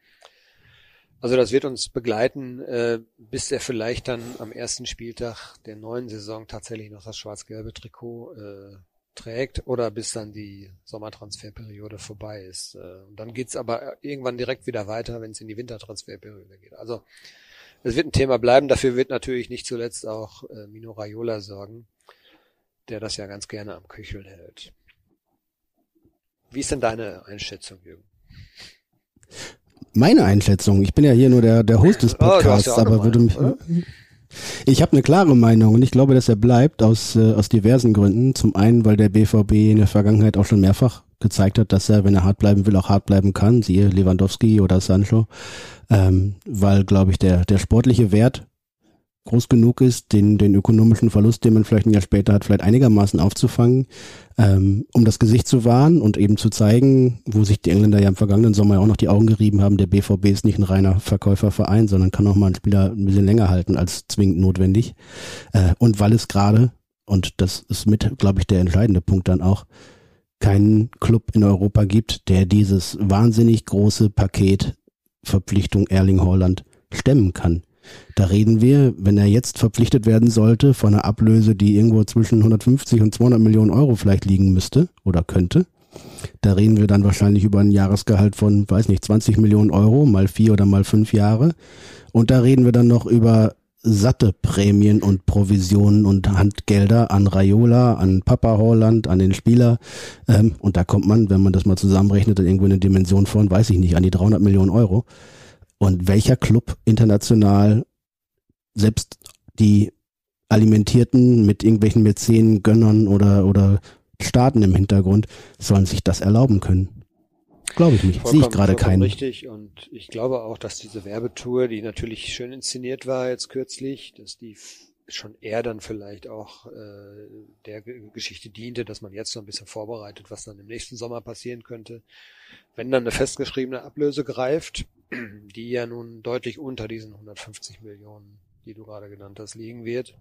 Speaker 3: Also das wird uns begleiten, äh, bis er vielleicht dann am ersten Spieltag der neuen Saison tatsächlich noch das schwarz-gelbe Trikot äh, trägt oder bis dann die Sommertransferperiode vorbei ist. Äh, und dann geht's aber irgendwann direkt wieder weiter, wenn es in die Wintertransferperiode geht. Also es wird ein Thema bleiben. Dafür wird natürlich nicht zuletzt auch äh, Mino Raiola sorgen, der das ja ganz gerne am Köchel hält. Wie ist denn deine Einschätzung, Jürgen?
Speaker 2: Meine Einschätzung, ich bin ja hier nur der, der Host des Podcasts, oh, ja aber würde mich, oder? Ich habe eine klare Meinung und ich glaube, dass er bleibt aus, äh, aus diversen Gründen. Zum einen, weil der BVB in der Vergangenheit auch schon mehrfach gezeigt hat, dass er, wenn er hart bleiben will, auch hart bleiben kann, siehe Lewandowski oder Sancho, ähm, weil, glaube ich, der, der sportliche Wert groß genug ist, den, den ökonomischen Verlust, den man vielleicht ein Jahr später hat, vielleicht einigermaßen aufzufangen, ähm, um das Gesicht zu wahren und eben zu zeigen, wo sich die Engländer ja im vergangenen Sommer auch noch die Augen gerieben haben, der BVB ist nicht ein reiner Verkäuferverein, sondern kann auch mal einen Spieler ein bisschen länger halten als zwingend notwendig. Äh, und weil es gerade, und das ist mit, glaube ich, der entscheidende Punkt dann auch, keinen Club in Europa gibt, der dieses wahnsinnig große Paket Verpflichtung Erling Haaland stemmen kann. Da reden wir, wenn er jetzt verpflichtet werden sollte, von einer Ablöse, die irgendwo zwischen 150 und 200 Millionen Euro vielleicht liegen müsste oder könnte. Da reden wir dann wahrscheinlich über ein Jahresgehalt von, weiß nicht, 20 Millionen Euro, mal vier oder mal fünf Jahre. Und da reden wir dann noch über satte Prämien und Provisionen und Handgelder an Raiola, an Papa Holland, an den Spieler. Ähm, und da kommt man, wenn man das mal zusammenrechnet, dann irgendwo in eine Dimension von, weiß ich nicht, an die 300 Millionen Euro. Und welcher Club international, selbst die Alimentierten mit irgendwelchen Mäzenen, Gönnern oder, oder Staaten im Hintergrund, sollen sich das erlauben können? Glaube ich nicht. Sehe ich gerade keinen.
Speaker 3: Richtig. Und ich glaube auch, dass diese Werbetour, die natürlich schön inszeniert war jetzt kürzlich, dass die schon eher dann vielleicht auch äh, der Geschichte diente, dass man jetzt so ein bisschen vorbereitet, was dann im nächsten Sommer passieren könnte, wenn dann eine festgeschriebene Ablöse greift die ja nun deutlich unter diesen 150 Millionen, die du gerade genannt hast, liegen wird.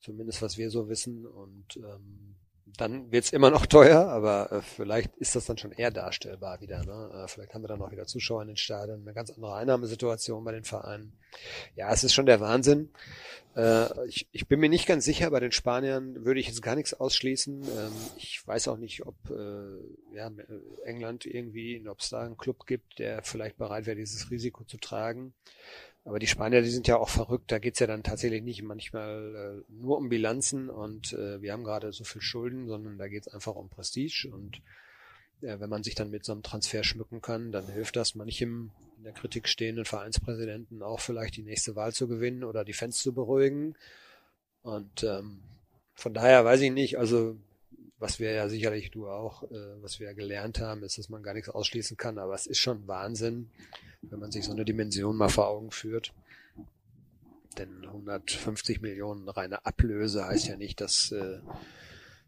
Speaker 3: Zumindest was wir so wissen. Und ähm, dann wird's immer noch teuer, aber äh, vielleicht ist das dann schon eher darstellbar wieder. Ne? Äh, vielleicht haben wir dann auch wieder Zuschauer in den Stadien, eine ganz andere Einnahmesituation bei den Vereinen. Ja, es ist schon der Wahnsinn. Äh, ich, ich bin mir nicht ganz sicher, bei den Spaniern würde ich jetzt gar nichts ausschließen. Ähm, ich weiß auch nicht, ob äh, ja, England irgendwie, ob es da einen Club gibt, der vielleicht bereit wäre, dieses Risiko zu tragen. Aber die Spanier, die sind ja auch verrückt. Da geht's ja dann tatsächlich nicht manchmal äh, nur um Bilanzen und wir haben gerade so viel Schulden, sondern da geht's einfach um Prestige. Und wenn man sich dann mit so einem Transfer schmücken kann, dann hilft das manchem in der Kritik stehenden Vereinspräsidenten auch vielleicht die nächste Wahl zu gewinnen oder die Fans zu beruhigen. Und ähm, von daher weiß ich nicht, also was wir ja sicherlich du auch, äh, was wir ja gelernt haben, ist, dass man gar nichts ausschließen kann, aber es ist schon Wahnsinn, wenn man sich so eine Dimension mal vor Augen führt. Denn 150 Millionen reine Ablöse heißt ja nicht, dass, äh,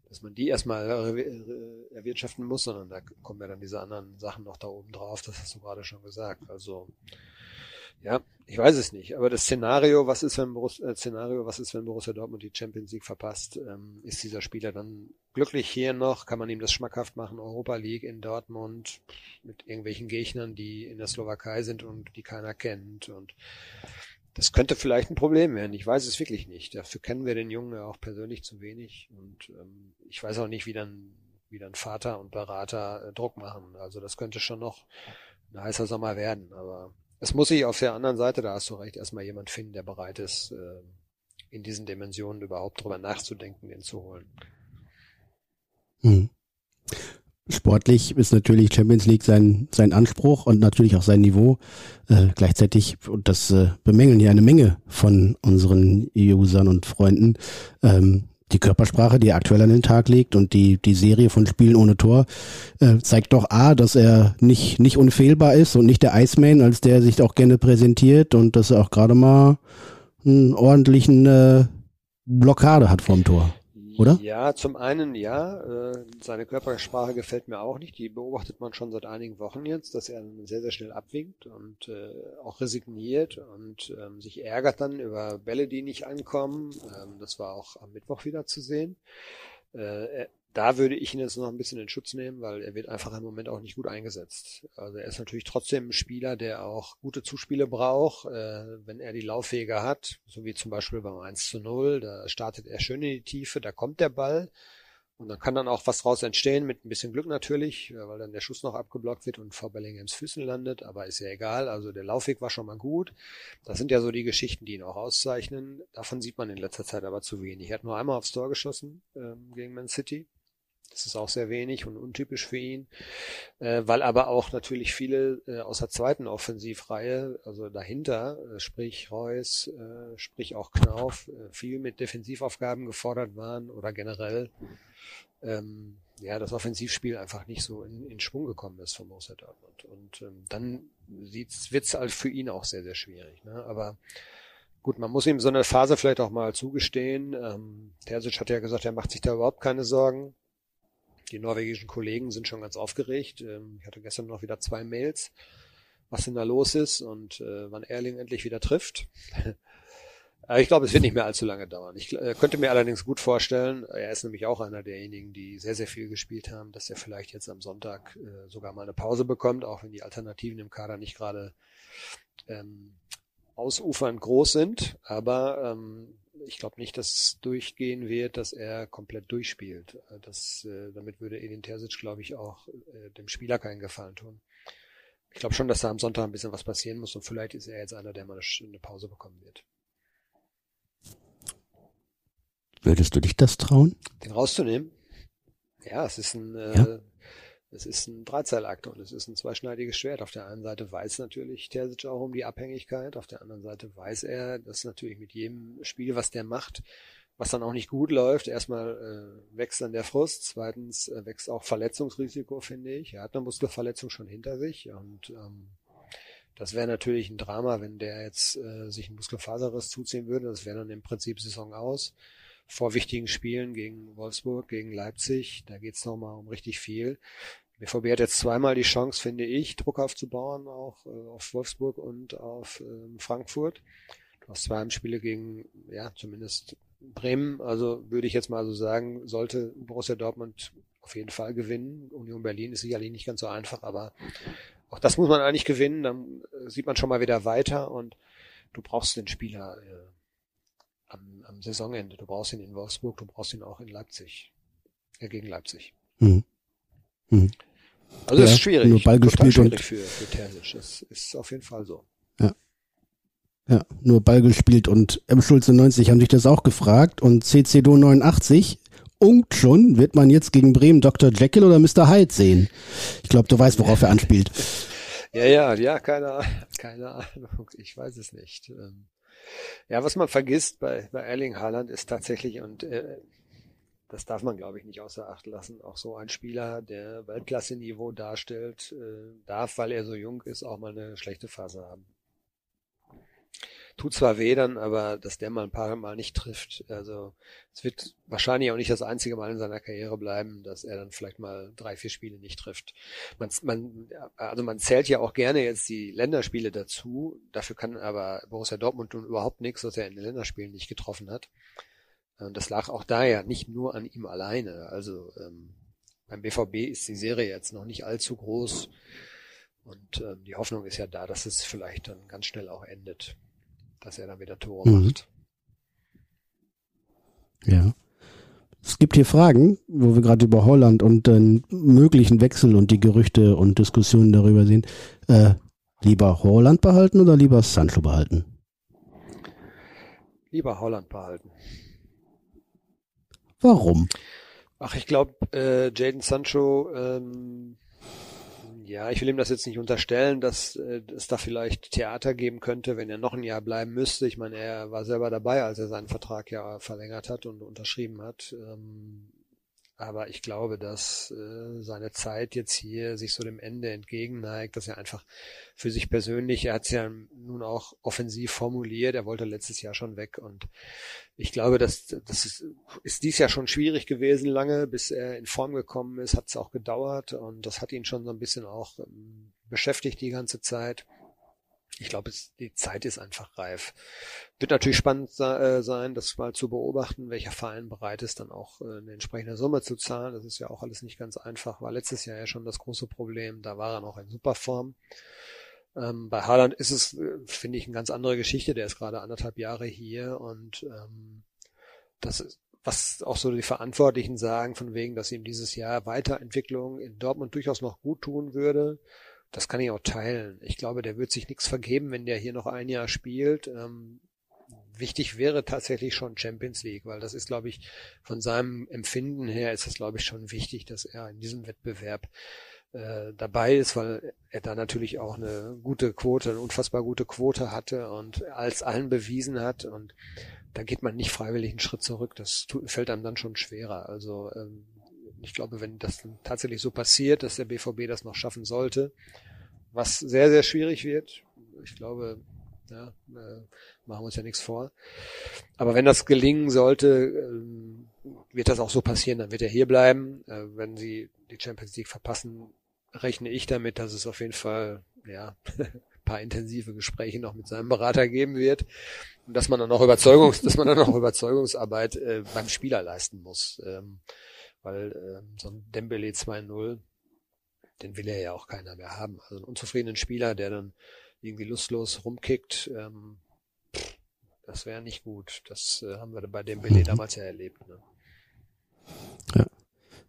Speaker 3: dass man die erstmal erwirtschaften muss, sondern da kommen ja dann diese anderen Sachen noch da oben drauf, das hast du gerade schon gesagt. Also ja, ich weiß es nicht. Aber das Szenario, was ist, wenn Borussia, äh, Szenario, was ist, wenn Borussia Dortmund die Champions League verpasst? Ähm, ist dieser Spieler dann glücklich hier noch? Kann man ihm das schmackhaft machen? Europa League in Dortmund mit irgendwelchen Gegnern, die in der Slowakei sind und die keiner kennt und das könnte vielleicht ein Problem werden. Ich weiß es wirklich nicht. Dafür kennen wir den Jungen ja auch persönlich zu wenig und ähm, ich weiß auch nicht, wie dann wie dann Vater und Berater äh, Druck machen. Also das könnte schon noch ein heißer Sommer werden, aber es muss sich auf der anderen Seite, da hast du recht, erstmal jemand finden, der bereit ist, äh, in diesen Dimensionen überhaupt drüber nachzudenken, den zu holen.
Speaker 2: Hm. Sportlich ist natürlich Champions League sein, sein Anspruch und natürlich auch sein Niveau. Äh, gleichzeitig, und das äh, bemängeln ja eine Menge von unseren Usern und Freunden, ähm, die Körpersprache, die er aktuell an den Tag legt und die, die Serie von Spielen ohne Tor äh, zeigt doch A, dass er nicht, nicht unfehlbar ist und nicht der Iceman, als der sich auch gerne präsentiert und dass er auch gerade mal einen ordentlichen äh, Blockade hat vorm Tor oder?
Speaker 3: Ja, zum einen ja. Äh, seine Körpersprache gefällt mir auch nicht. Die beobachtet man schon seit einigen Wochen jetzt, dass er sehr, sehr schnell abwinkt und äh, auch resigniert und ähm, sich ärgert dann über Bälle, die nicht ankommen. Ähm, das war auch am Mittwoch wieder zu sehen. Äh, da würde ich ihn jetzt noch ein bisschen in Schutz nehmen, weil er wird einfach im Moment auch nicht gut eingesetzt. Also er ist natürlich trotzdem ein Spieler, der auch gute Zuspiele braucht, äh, wenn er die Laufwege hat, so wie zum Beispiel beim 1 zu 0, da startet er schön in die Tiefe, da kommt der Ball und dann kann dann auch was draus entstehen, mit ein bisschen Glück natürlich, weil dann der Schuss noch abgeblockt wird und vor Bellinghams Füßen landet, aber ist ja egal, also der Laufweg war schon mal gut. Das sind ja so die Geschichten, die ihn auch auszeichnen. Davon sieht man in letzter Zeit aber zu wenig. Er hat nur einmal aufs Tor geschossen ähm, gegen Man City das ist auch sehr wenig und untypisch für ihn, äh, weil aber auch natürlich viele äh, aus der zweiten Offensivreihe, also dahinter, äh, sprich Reus, äh, sprich auch Knauf, äh, viel mit Defensivaufgaben gefordert waren oder generell ähm, ja das Offensivspiel einfach nicht so in, in Schwung gekommen ist von Borussia Dortmund. Und ähm, dann wird es halt für ihn auch sehr, sehr schwierig. Ne? Aber Gut, man muss ihm so eine Phase vielleicht auch mal zugestehen. Ähm, Terzic hat ja gesagt, er macht sich da überhaupt keine Sorgen. Die norwegischen Kollegen sind schon ganz aufgeregt. Ähm, ich hatte gestern noch wieder zwei Mails, was denn da los ist und äh, wann Erling endlich wieder trifft. ich glaube, es wird nicht mehr allzu lange dauern. Ich äh, könnte mir allerdings gut vorstellen, er ist nämlich auch einer derjenigen, die sehr, sehr viel gespielt haben, dass er vielleicht jetzt am Sonntag äh, sogar mal eine Pause bekommt, auch wenn die Alternativen im Kader nicht gerade ähm, ausufernd groß sind. Aber ähm, ich glaube nicht, dass es durchgehen wird, dass er komplett durchspielt. Äh, das, äh, damit würde Edin Terzic, glaube ich, auch äh, dem Spieler keinen Gefallen tun. Ich glaube schon, dass da am Sonntag ein bisschen was passieren muss und vielleicht ist er jetzt einer, der mal eine Pause bekommen wird.
Speaker 2: Würdest du dich das trauen?
Speaker 3: Den rauszunehmen? Ja, es ist ein äh, ja. Es ist ein Dreizeilakt und es ist ein zweischneidiges Schwert. Auf der einen Seite weiß natürlich Terzic auch um die Abhängigkeit, auf der anderen Seite weiß er, dass natürlich mit jedem Spiel, was der macht, was dann auch nicht gut läuft, erstmal äh, wächst dann der Frust, zweitens äh, wächst auch Verletzungsrisiko, finde ich. Er hat eine Muskelverletzung schon hinter sich und ähm, das wäre natürlich ein Drama, wenn der jetzt äh, sich einen Muskelfaserriss zuziehen würde. Das wäre dann im Prinzip Saison aus vor wichtigen Spielen gegen Wolfsburg, gegen Leipzig. Da geht's nochmal um richtig viel. BVB hat jetzt zweimal die Chance, finde ich, Druck aufzubauen, auch äh, auf Wolfsburg und auf äh, Frankfurt. Du hast zwei Heimspiele gegen, ja, zumindest Bremen. Also würde ich jetzt mal so sagen, sollte Borussia Dortmund auf jeden Fall gewinnen. Union Berlin ist sicherlich nicht ganz so einfach, aber auch das muss man eigentlich gewinnen. Dann äh, sieht man schon mal wieder weiter und du brauchst den Spieler äh, am, am Saisonende. Du brauchst ihn in Wolfsburg, du brauchst ihn auch in Leipzig, äh, gegen Leipzig. Mhm. Mhm. Also ja, ist schwierig.
Speaker 2: Nur Ball gespielt
Speaker 3: und für, für Terzic. Das ist auf jeden Fall so.
Speaker 2: Ja. Ja, nur Ball gespielt und M. Schulze 90 haben sich das auch gefragt und CCDO 89 unkt schon, wird man jetzt gegen Bremen Dr. Jekyll oder Mr. Hyde sehen? Ich glaube, du weißt, worauf er anspielt.
Speaker 3: Ja, ja, ja, keine, keine Ahnung, ich weiß es nicht. Ähm, ja, was man vergisst bei, bei Erling Haaland ist tatsächlich, und äh, das darf man, glaube ich, nicht außer Acht lassen. Auch so ein Spieler, der Weltklasse-Niveau darstellt, äh, darf, weil er so jung ist, auch mal eine schlechte Phase haben. Tut zwar weh dann, aber dass der mal ein paar Mal nicht trifft. Also es wird wahrscheinlich auch nicht das einzige Mal in seiner Karriere bleiben, dass er dann vielleicht mal drei, vier Spiele nicht trifft. Man, man, also man zählt ja auch gerne jetzt die Länderspiele dazu. Dafür kann aber Borussia Dortmund nun überhaupt nichts, dass er in den Länderspielen nicht getroffen hat. Und das lag auch daher nicht nur an ihm alleine. Also ähm, beim BVB ist die Serie jetzt noch nicht allzu groß. Und ähm, die Hoffnung ist ja da, dass es vielleicht dann ganz schnell auch endet, dass er dann wieder Tore mhm. macht.
Speaker 2: Ja. Es gibt hier Fragen, wo wir gerade über Holland und den möglichen Wechsel und die Gerüchte und Diskussionen darüber sehen. Äh, lieber Holland behalten oder lieber Sancho behalten?
Speaker 3: Lieber Holland behalten.
Speaker 2: Warum?
Speaker 3: Ach, ich glaube, äh, Jaden Sancho, ähm, ja, ich will ihm das jetzt nicht unterstellen, dass äh, es da vielleicht Theater geben könnte, wenn er noch ein Jahr bleiben müsste. Ich meine, er war selber dabei, als er seinen Vertrag ja verlängert hat und unterschrieben hat. Ähm, aber ich glaube, dass äh, seine Zeit jetzt hier sich so dem Ende entgegenneigt, dass er einfach für sich persönlich, er hat es ja nun auch offensiv formuliert, er wollte letztes Jahr schon weg und ich glaube, dass das ist, ist dies Jahr schon schwierig gewesen lange, bis er in Form gekommen ist, hat es auch gedauert und das hat ihn schon so ein bisschen auch ähm, beschäftigt die ganze Zeit ich glaube, die Zeit ist einfach reif. Wird natürlich spannend äh, sein, das mal zu beobachten, welcher Verein bereit ist, dann auch äh, eine entsprechende Summe zu zahlen. Das ist ja auch alles nicht ganz einfach. War letztes Jahr ja schon das große Problem. Da war er noch in Superform. Ähm, bei Haaland ist es, äh, finde ich, eine ganz andere Geschichte. Der ist gerade anderthalb Jahre hier und ähm, das ist, was auch so die Verantwortlichen sagen, von wegen, dass ihm dieses Jahr Weiterentwicklung in Dortmund durchaus noch gut tun würde. Das kann ich auch teilen. Ich glaube, der wird sich nichts vergeben, wenn der hier noch ein Jahr spielt. Ähm, wichtig wäre tatsächlich schon Champions League, weil das ist, glaube ich, von seinem Empfinden her ist es, glaube ich, schon wichtig, dass er in diesem Wettbewerb äh, dabei ist, weil er da natürlich auch eine gute Quote, eine unfassbar gute Quote hatte und als allen bewiesen hat und da geht man nicht freiwillig einen Schritt zurück. Das tut, fällt einem dann schon schwerer. Also ähm, ich glaube, wenn das tatsächlich so passiert, dass der BVB das noch schaffen sollte, was sehr, sehr schwierig wird, ich glaube, ja, äh, machen wir uns ja nichts vor. Aber wenn das gelingen sollte, äh, wird das auch so passieren, dann wird er hier bleiben. Äh, wenn sie die Champions League verpassen, rechne ich damit, dass es auf jeden Fall, ja, paar intensive Gespräche noch mit seinem Berater geben wird und dass man dann auch Überzeugungs, dass man dann auch Überzeugungsarbeit äh, beim Spieler leisten muss. Ähm, weil äh, so ein Dembele 2-0, den will er ja auch keiner mehr haben. Also einen unzufriedenen Spieler, der dann irgendwie lustlos rumkickt, ähm, das wäre nicht gut. Das äh, haben wir bei Dembele mhm. damals ja erlebt. Ne?
Speaker 2: Ja.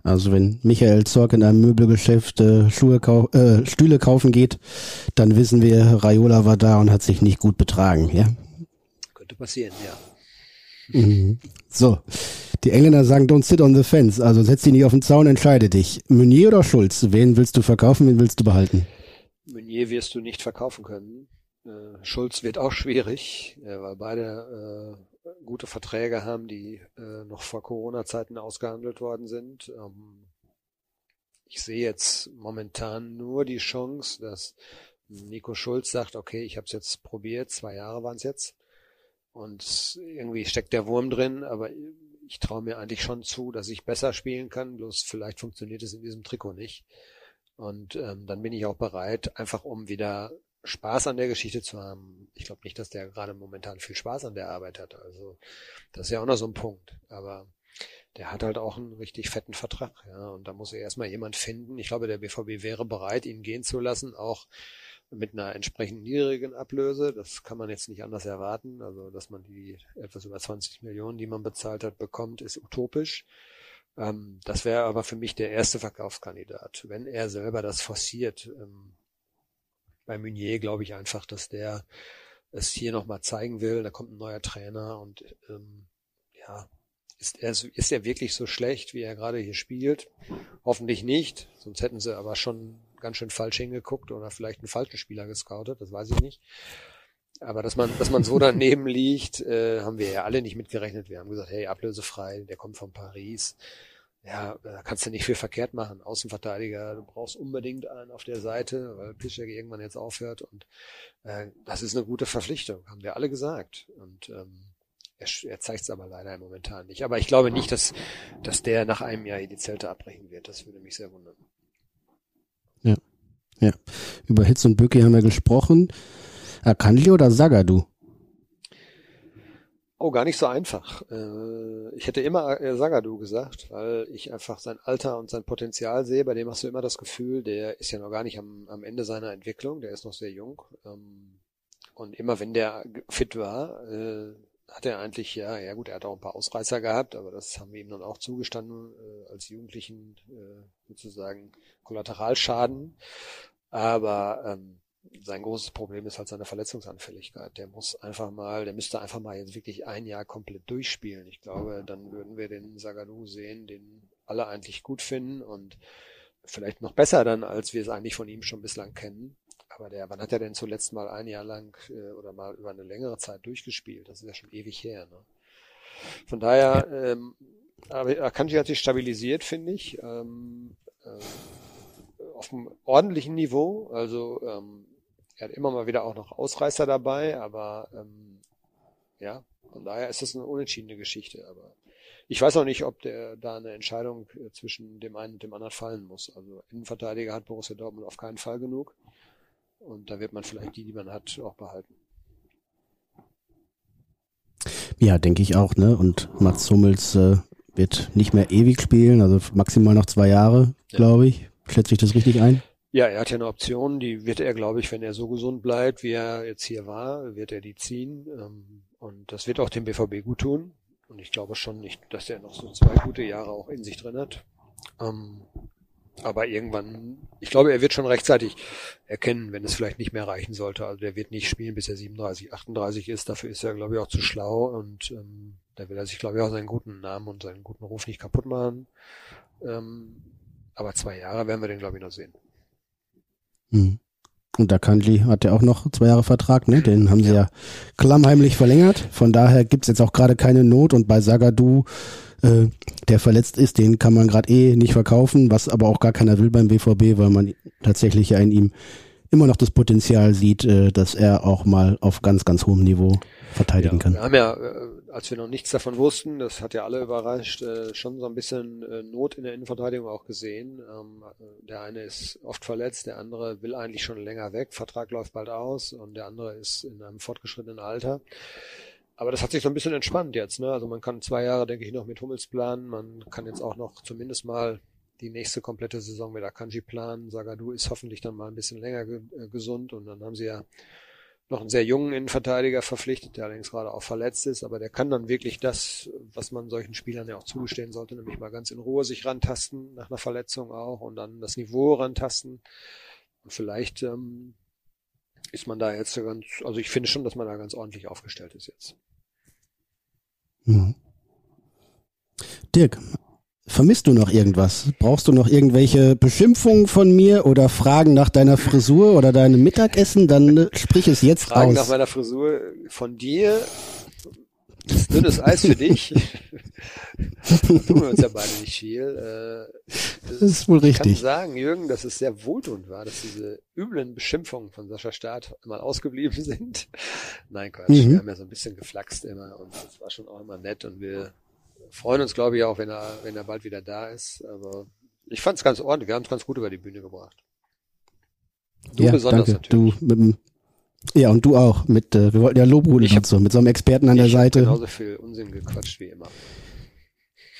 Speaker 2: Also wenn Michael Zorc in einem Möbelgeschäft äh, Schuhe kau äh, Stühle kaufen geht, dann wissen wir, Raiola war da und hat sich nicht gut betragen, ja?
Speaker 3: Könnte passieren, ja.
Speaker 2: Mhm. So, die Engländer sagen, don't sit on the fence, also setz dich nicht auf den Zaun, entscheide dich. Meunier oder Schulz, wen willst du verkaufen, wen willst du behalten?
Speaker 3: Meunier wirst du nicht verkaufen können. Äh, Schulz wird auch schwierig, äh, weil beide äh, gute Verträge haben, die äh, noch vor Corona-Zeiten ausgehandelt worden sind. Ähm, ich sehe jetzt momentan nur die Chance, dass Nico Schulz sagt, okay, ich habe es jetzt probiert, zwei Jahre waren es jetzt, und irgendwie steckt der Wurm drin, aber ich traue mir eigentlich schon zu, dass ich besser spielen kann, bloß vielleicht funktioniert es in diesem Trikot nicht. Und ähm, dann bin ich auch bereit, einfach um wieder Spaß an der Geschichte zu haben. Ich glaube nicht, dass der gerade momentan viel Spaß an der Arbeit hat. Also das ist ja auch noch so ein Punkt. Aber der hat halt auch einen richtig fetten Vertrag, ja. Und da muss er erstmal jemand finden. Ich glaube, der BVB wäre bereit, ihn gehen zu lassen, auch mit einer entsprechend niedrigen Ablöse. Das kann man jetzt nicht anders erwarten. Also, dass man die etwas über 20 Millionen, die man bezahlt hat, bekommt, ist utopisch. Ähm, das wäre aber für mich der erste Verkaufskandidat. Wenn er selber das forciert, ähm, bei Meunier glaube ich einfach, dass der es hier nochmal zeigen will. Da kommt ein neuer Trainer und ähm, ja, ist er, ist er wirklich so schlecht, wie er gerade hier spielt? Hoffentlich nicht, sonst hätten sie aber schon ganz schön falsch hingeguckt oder vielleicht einen falschen Spieler gescoutet, das weiß ich nicht. Aber dass man, dass man so daneben liegt, äh, haben wir ja alle nicht mitgerechnet. Wir haben gesagt, hey, ablösefrei, der kommt von Paris. Ja, da kannst du nicht viel verkehrt machen. Außenverteidiger, du brauchst unbedingt einen auf der Seite, weil Pischek irgendwann jetzt aufhört. Und äh, das ist eine gute Verpflichtung, haben wir alle gesagt. Und ähm, er, er zeigt es aber leider momentan nicht. Aber ich glaube nicht, dass, dass der nach einem Jahr die Zelte abbrechen wird. Das würde mich sehr wundern.
Speaker 2: Ja. Ja. Über Hitz und Bücke haben wir gesprochen. Akanji oder Sagadu?
Speaker 3: Oh, gar nicht so einfach. Äh, ich hätte immer äh, Sagadu gesagt, weil ich einfach sein Alter und sein Potenzial sehe. Bei dem hast du immer das Gefühl, der ist ja noch gar nicht am, am Ende seiner Entwicklung, der ist noch sehr jung. Ähm, und immer wenn der fit war, äh, hat er eigentlich, ja, ja gut, er hat auch ein paar Ausreißer gehabt, aber das haben wir ihm dann auch zugestanden, als Jugendlichen sozusagen Kollateralschaden. Aber ähm, sein großes Problem ist halt seine Verletzungsanfälligkeit. Der muss einfach mal, der müsste einfach mal jetzt wirklich ein Jahr komplett durchspielen. Ich glaube, dann würden wir den Sagadu sehen, den alle eigentlich gut finden und vielleicht noch besser dann, als wir es eigentlich von ihm schon bislang kennen. Aber der, wann hat er denn zuletzt mal ein Jahr lang äh, oder mal über eine längere Zeit durchgespielt? Das ist ja schon ewig her. Ne? Von daher, ähm, aber Akanji hat sich stabilisiert, finde ich, ähm, äh, auf einem ordentlichen Niveau. Also ähm, er hat immer mal wieder auch noch Ausreißer dabei, aber ähm, ja, von daher ist es eine unentschiedene Geschichte. Aber ich weiß auch nicht, ob der da eine Entscheidung äh, zwischen dem einen und dem anderen fallen muss. Also Innenverteidiger hat Borussia Dortmund auf keinen Fall genug. Und da wird man vielleicht die, die man hat, auch behalten.
Speaker 2: Ja, denke ich auch, ne? Und Mats Hummels äh, wird nicht mehr ewig spielen, also maximal noch zwei Jahre, ja. glaube ich. Schätze ich das richtig ein?
Speaker 3: Ja, er hat ja eine Option, die wird er, glaube ich, wenn er so gesund bleibt, wie er jetzt hier war, wird er die ziehen. Ähm, und das wird auch dem BVB gut tun. Und ich glaube schon nicht, dass er noch so zwei gute Jahre auch in sich drin hat. Ähm, aber irgendwann, ich glaube, er wird schon rechtzeitig erkennen, wenn es vielleicht nicht mehr reichen sollte. Also der wird nicht spielen, bis er 37, 38 ist. Dafür ist er, glaube ich, auch zu schlau und ähm, da will er sich, glaube ich, auch seinen guten Namen und seinen guten Ruf nicht kaputt machen. Ähm, aber zwei Jahre werden wir den, glaube ich, noch sehen.
Speaker 2: Mhm. Und der Kanji hat ja auch noch zwei Jahre Vertrag, ne? Den haben sie ja, ja klammheimlich verlängert. Von daher gibt's jetzt auch gerade keine Not. Und bei Sagadu äh, der verletzt ist, den kann man gerade eh nicht verkaufen, was aber auch gar keiner will beim BVB, weil man tatsächlich ja in ihm immer noch das Potenzial sieht, äh, dass er auch mal auf ganz, ganz hohem Niveau verteidigen
Speaker 3: ja,
Speaker 2: kann.
Speaker 3: Wir haben ja, äh, als wir noch nichts davon wussten, das hat ja alle überrascht, äh, schon so ein bisschen äh, Not in der Innenverteidigung auch gesehen. Ähm, der eine ist oft verletzt, der andere will eigentlich schon länger weg, Vertrag läuft bald aus und der andere ist in einem fortgeschrittenen Alter. Aber das hat sich so ein bisschen entspannt jetzt. Ne? Also man kann zwei Jahre, denke ich, noch mit Hummels planen. Man kann jetzt auch noch zumindest mal die nächste komplette Saison mit Akanji planen. Sagadu ist hoffentlich dann mal ein bisschen länger ge äh, gesund und dann haben sie ja noch einen sehr jungen Innenverteidiger verpflichtet, der allerdings gerade auch verletzt ist, aber der kann dann wirklich das, was man solchen Spielern ja auch zugestehen sollte, nämlich mal ganz in Ruhe sich rantasten, nach einer Verletzung auch und dann das Niveau rantasten. Und vielleicht ähm, ist man da jetzt ganz, also ich finde schon, dass man da ganz ordentlich aufgestellt ist jetzt.
Speaker 2: Mhm. Dirk, vermisst du noch irgendwas? Brauchst du noch irgendwelche Beschimpfungen von mir oder Fragen nach deiner Frisur oder deinem Mittagessen? Dann äh, sprich es jetzt
Speaker 3: Fragen
Speaker 2: aus.
Speaker 3: nach meiner Frisur von dir das dünnes Eis für dich. tun wir uns ja beide nicht viel. Äh,
Speaker 2: das, das ist wohl richtig.
Speaker 3: Ich kann sagen, Jürgen, dass es sehr wohltuend war, dass diese üblen Beschimpfungen von Sascha Staat mal ausgeblieben sind. Nein, Quatsch. Mhm. Wir haben ja so ein bisschen geflaxt immer und das war schon auch immer nett und wir freuen uns, glaube ich, auch, wenn er, wenn er bald wieder da ist. Aber Ich fand es ganz ordentlich, wir haben es ganz gut über die Bühne gebracht.
Speaker 2: Du ja, besonders danke. natürlich. Du mit dem ja, und du auch. Mit, äh, wir wollten ja Lob holen und so, mit so einem Experten an der Seite. Ich
Speaker 3: genauso viel Unsinn gequatscht wie immer.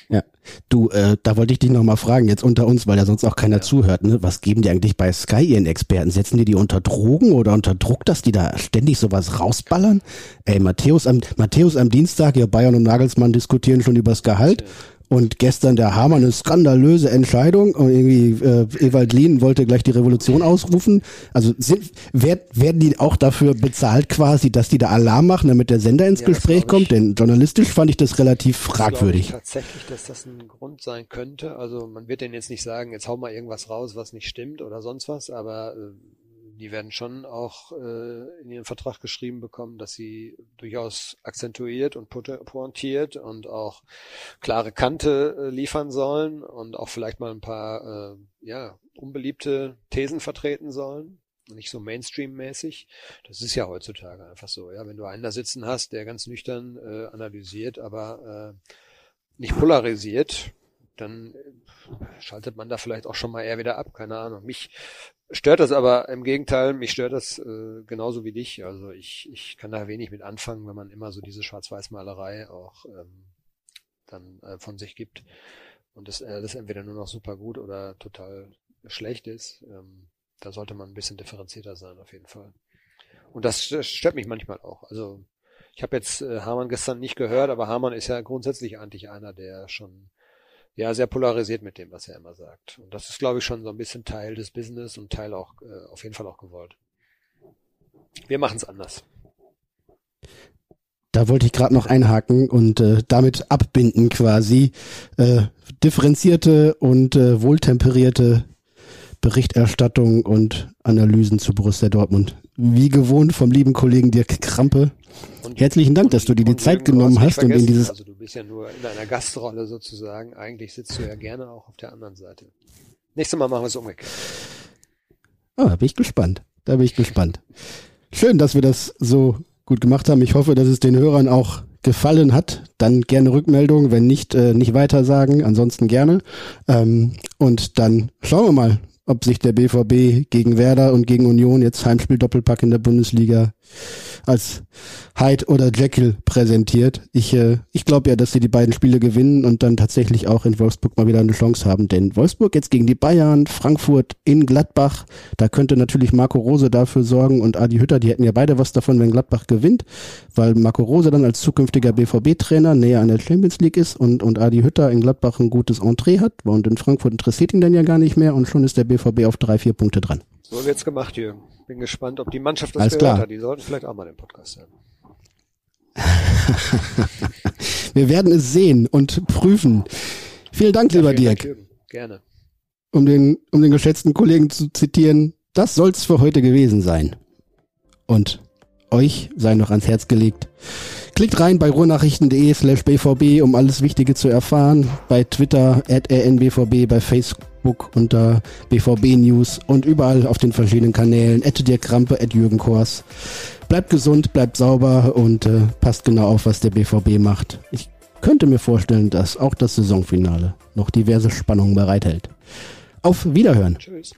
Speaker 2: Ja, du, äh, da wollte ich dich nochmal fragen, jetzt unter uns, weil ja sonst auch keiner ja. zuhört, ne? Was geben die eigentlich bei Sky ihren Experten? Setzen die die unter Drogen oder unter Druck, dass die da ständig sowas rausballern? Ey, Matthäus am, Matthäus am Dienstag, ja, Bayern und Nagelsmann diskutieren schon über das Gehalt. Ja. Und gestern der Hamann eine skandalöse Entscheidung und irgendwie äh, Ewald Lien wollte gleich die Revolution ausrufen. Also sind, werd, werden die auch dafür bezahlt quasi, dass die da Alarm machen, damit der Sender ins ja, Gespräch kommt? Denn journalistisch fand ich das relativ fragwürdig. Ich
Speaker 3: tatsächlich, dass das ein Grund sein könnte. Also man wird denen jetzt nicht sagen, jetzt hau mal irgendwas raus, was nicht stimmt oder sonst was, aber äh, die werden schon auch äh, in ihren Vertrag geschrieben bekommen, dass sie durchaus akzentuiert und pointiert und auch klare Kante äh, liefern sollen und auch vielleicht mal ein paar äh, ja unbeliebte Thesen vertreten sollen nicht so Mainstream-mäßig. Das ist ja heutzutage einfach so. Ja, wenn du einen da sitzen hast, der ganz nüchtern äh, analysiert, aber äh, nicht polarisiert, dann schaltet man da vielleicht auch schon mal eher wieder ab. Keine Ahnung. Mich stört das aber im Gegenteil, mich stört das äh, genauso wie dich. Also ich, ich kann da wenig mit anfangen, wenn man immer so diese Schwarz-Weiß-Malerei auch ähm, dann äh, von sich gibt und das, das entweder nur noch super gut oder total schlecht ist. Ähm, da sollte man ein bisschen differenzierter sein, auf jeden Fall. Und das, das stört mich manchmal auch. Also ich habe jetzt äh, Hamann gestern nicht gehört, aber Hamann ist ja grundsätzlich eigentlich einer, der schon ja sehr polarisiert mit dem, was er immer sagt. Und das ist, glaube ich, schon so ein bisschen Teil des Business und Teil auch äh, auf jeden Fall auch gewollt. Wir machen es anders.
Speaker 2: Da wollte ich gerade noch einhaken und äh, damit abbinden quasi äh, differenzierte und äh, wohltemperierte Berichterstattung und Analysen zu Borussia Dortmund. Wie gewohnt vom lieben Kollegen Dirk Krampe. Und, Herzlichen Dank, dass du dir die Zeit genommen hast und in dieses
Speaker 3: also du bist ja nur in einer Gastrolle sozusagen. Eigentlich sitzt du ja gerne auch auf der anderen Seite. Nächstes Mal machen wir es umgekehrt.
Speaker 2: Ah, da bin ich gespannt. Da bin ich gespannt. Schön, dass wir das so gut gemacht haben. Ich hoffe, dass es den Hörern auch gefallen hat. Dann gerne Rückmeldung. Wenn nicht, äh, nicht weiter sagen. Ansonsten gerne. Ähm, und dann schauen wir mal, ob sich der BVB gegen Werder und gegen Union jetzt Heimspiel Doppelpack in der Bundesliga als Hyde oder Jekyll präsentiert. Ich, äh, ich glaube ja, dass sie die beiden Spiele gewinnen und dann tatsächlich auch in Wolfsburg mal wieder eine Chance haben. Denn Wolfsburg jetzt gegen die Bayern, Frankfurt in Gladbach, da könnte natürlich Marco Rose dafür sorgen und Adi Hütter, die hätten ja beide was davon, wenn Gladbach gewinnt, weil Marco Rose dann als zukünftiger BVB-Trainer näher an der Champions League ist und, und Adi Hütter in Gladbach ein gutes Entree hat und in Frankfurt interessiert ihn dann ja gar nicht mehr und schon ist der BVB auf drei, vier Punkte dran.
Speaker 3: So wird's gemacht, Jürgen. Bin gespannt, ob die Mannschaft das Alles gehört klar. hat. Die sollten vielleicht auch mal den Podcast hören.
Speaker 2: Wir werden es sehen und prüfen. Vielen Dank, ja, lieber vielen Dirk. Dank,
Speaker 3: Gerne.
Speaker 2: Um den, um den geschätzten Kollegen zu zitieren, das soll's für heute gewesen sein. Und euch sei noch ans Herz gelegt. Klickt rein bei ruhrnachrichten.de slash bvb, um alles Wichtige zu erfahren. Bei Twitter at rnbvb, bei Facebook unter BVB News und überall auf den verschiedenen Kanälen. Ette dir Krampe, at Jürgen Kors. Bleibt gesund, bleibt sauber und äh, passt genau auf, was der BVB macht. Ich könnte mir vorstellen, dass auch das Saisonfinale noch diverse Spannungen bereithält. Auf Wiederhören. Tschüss.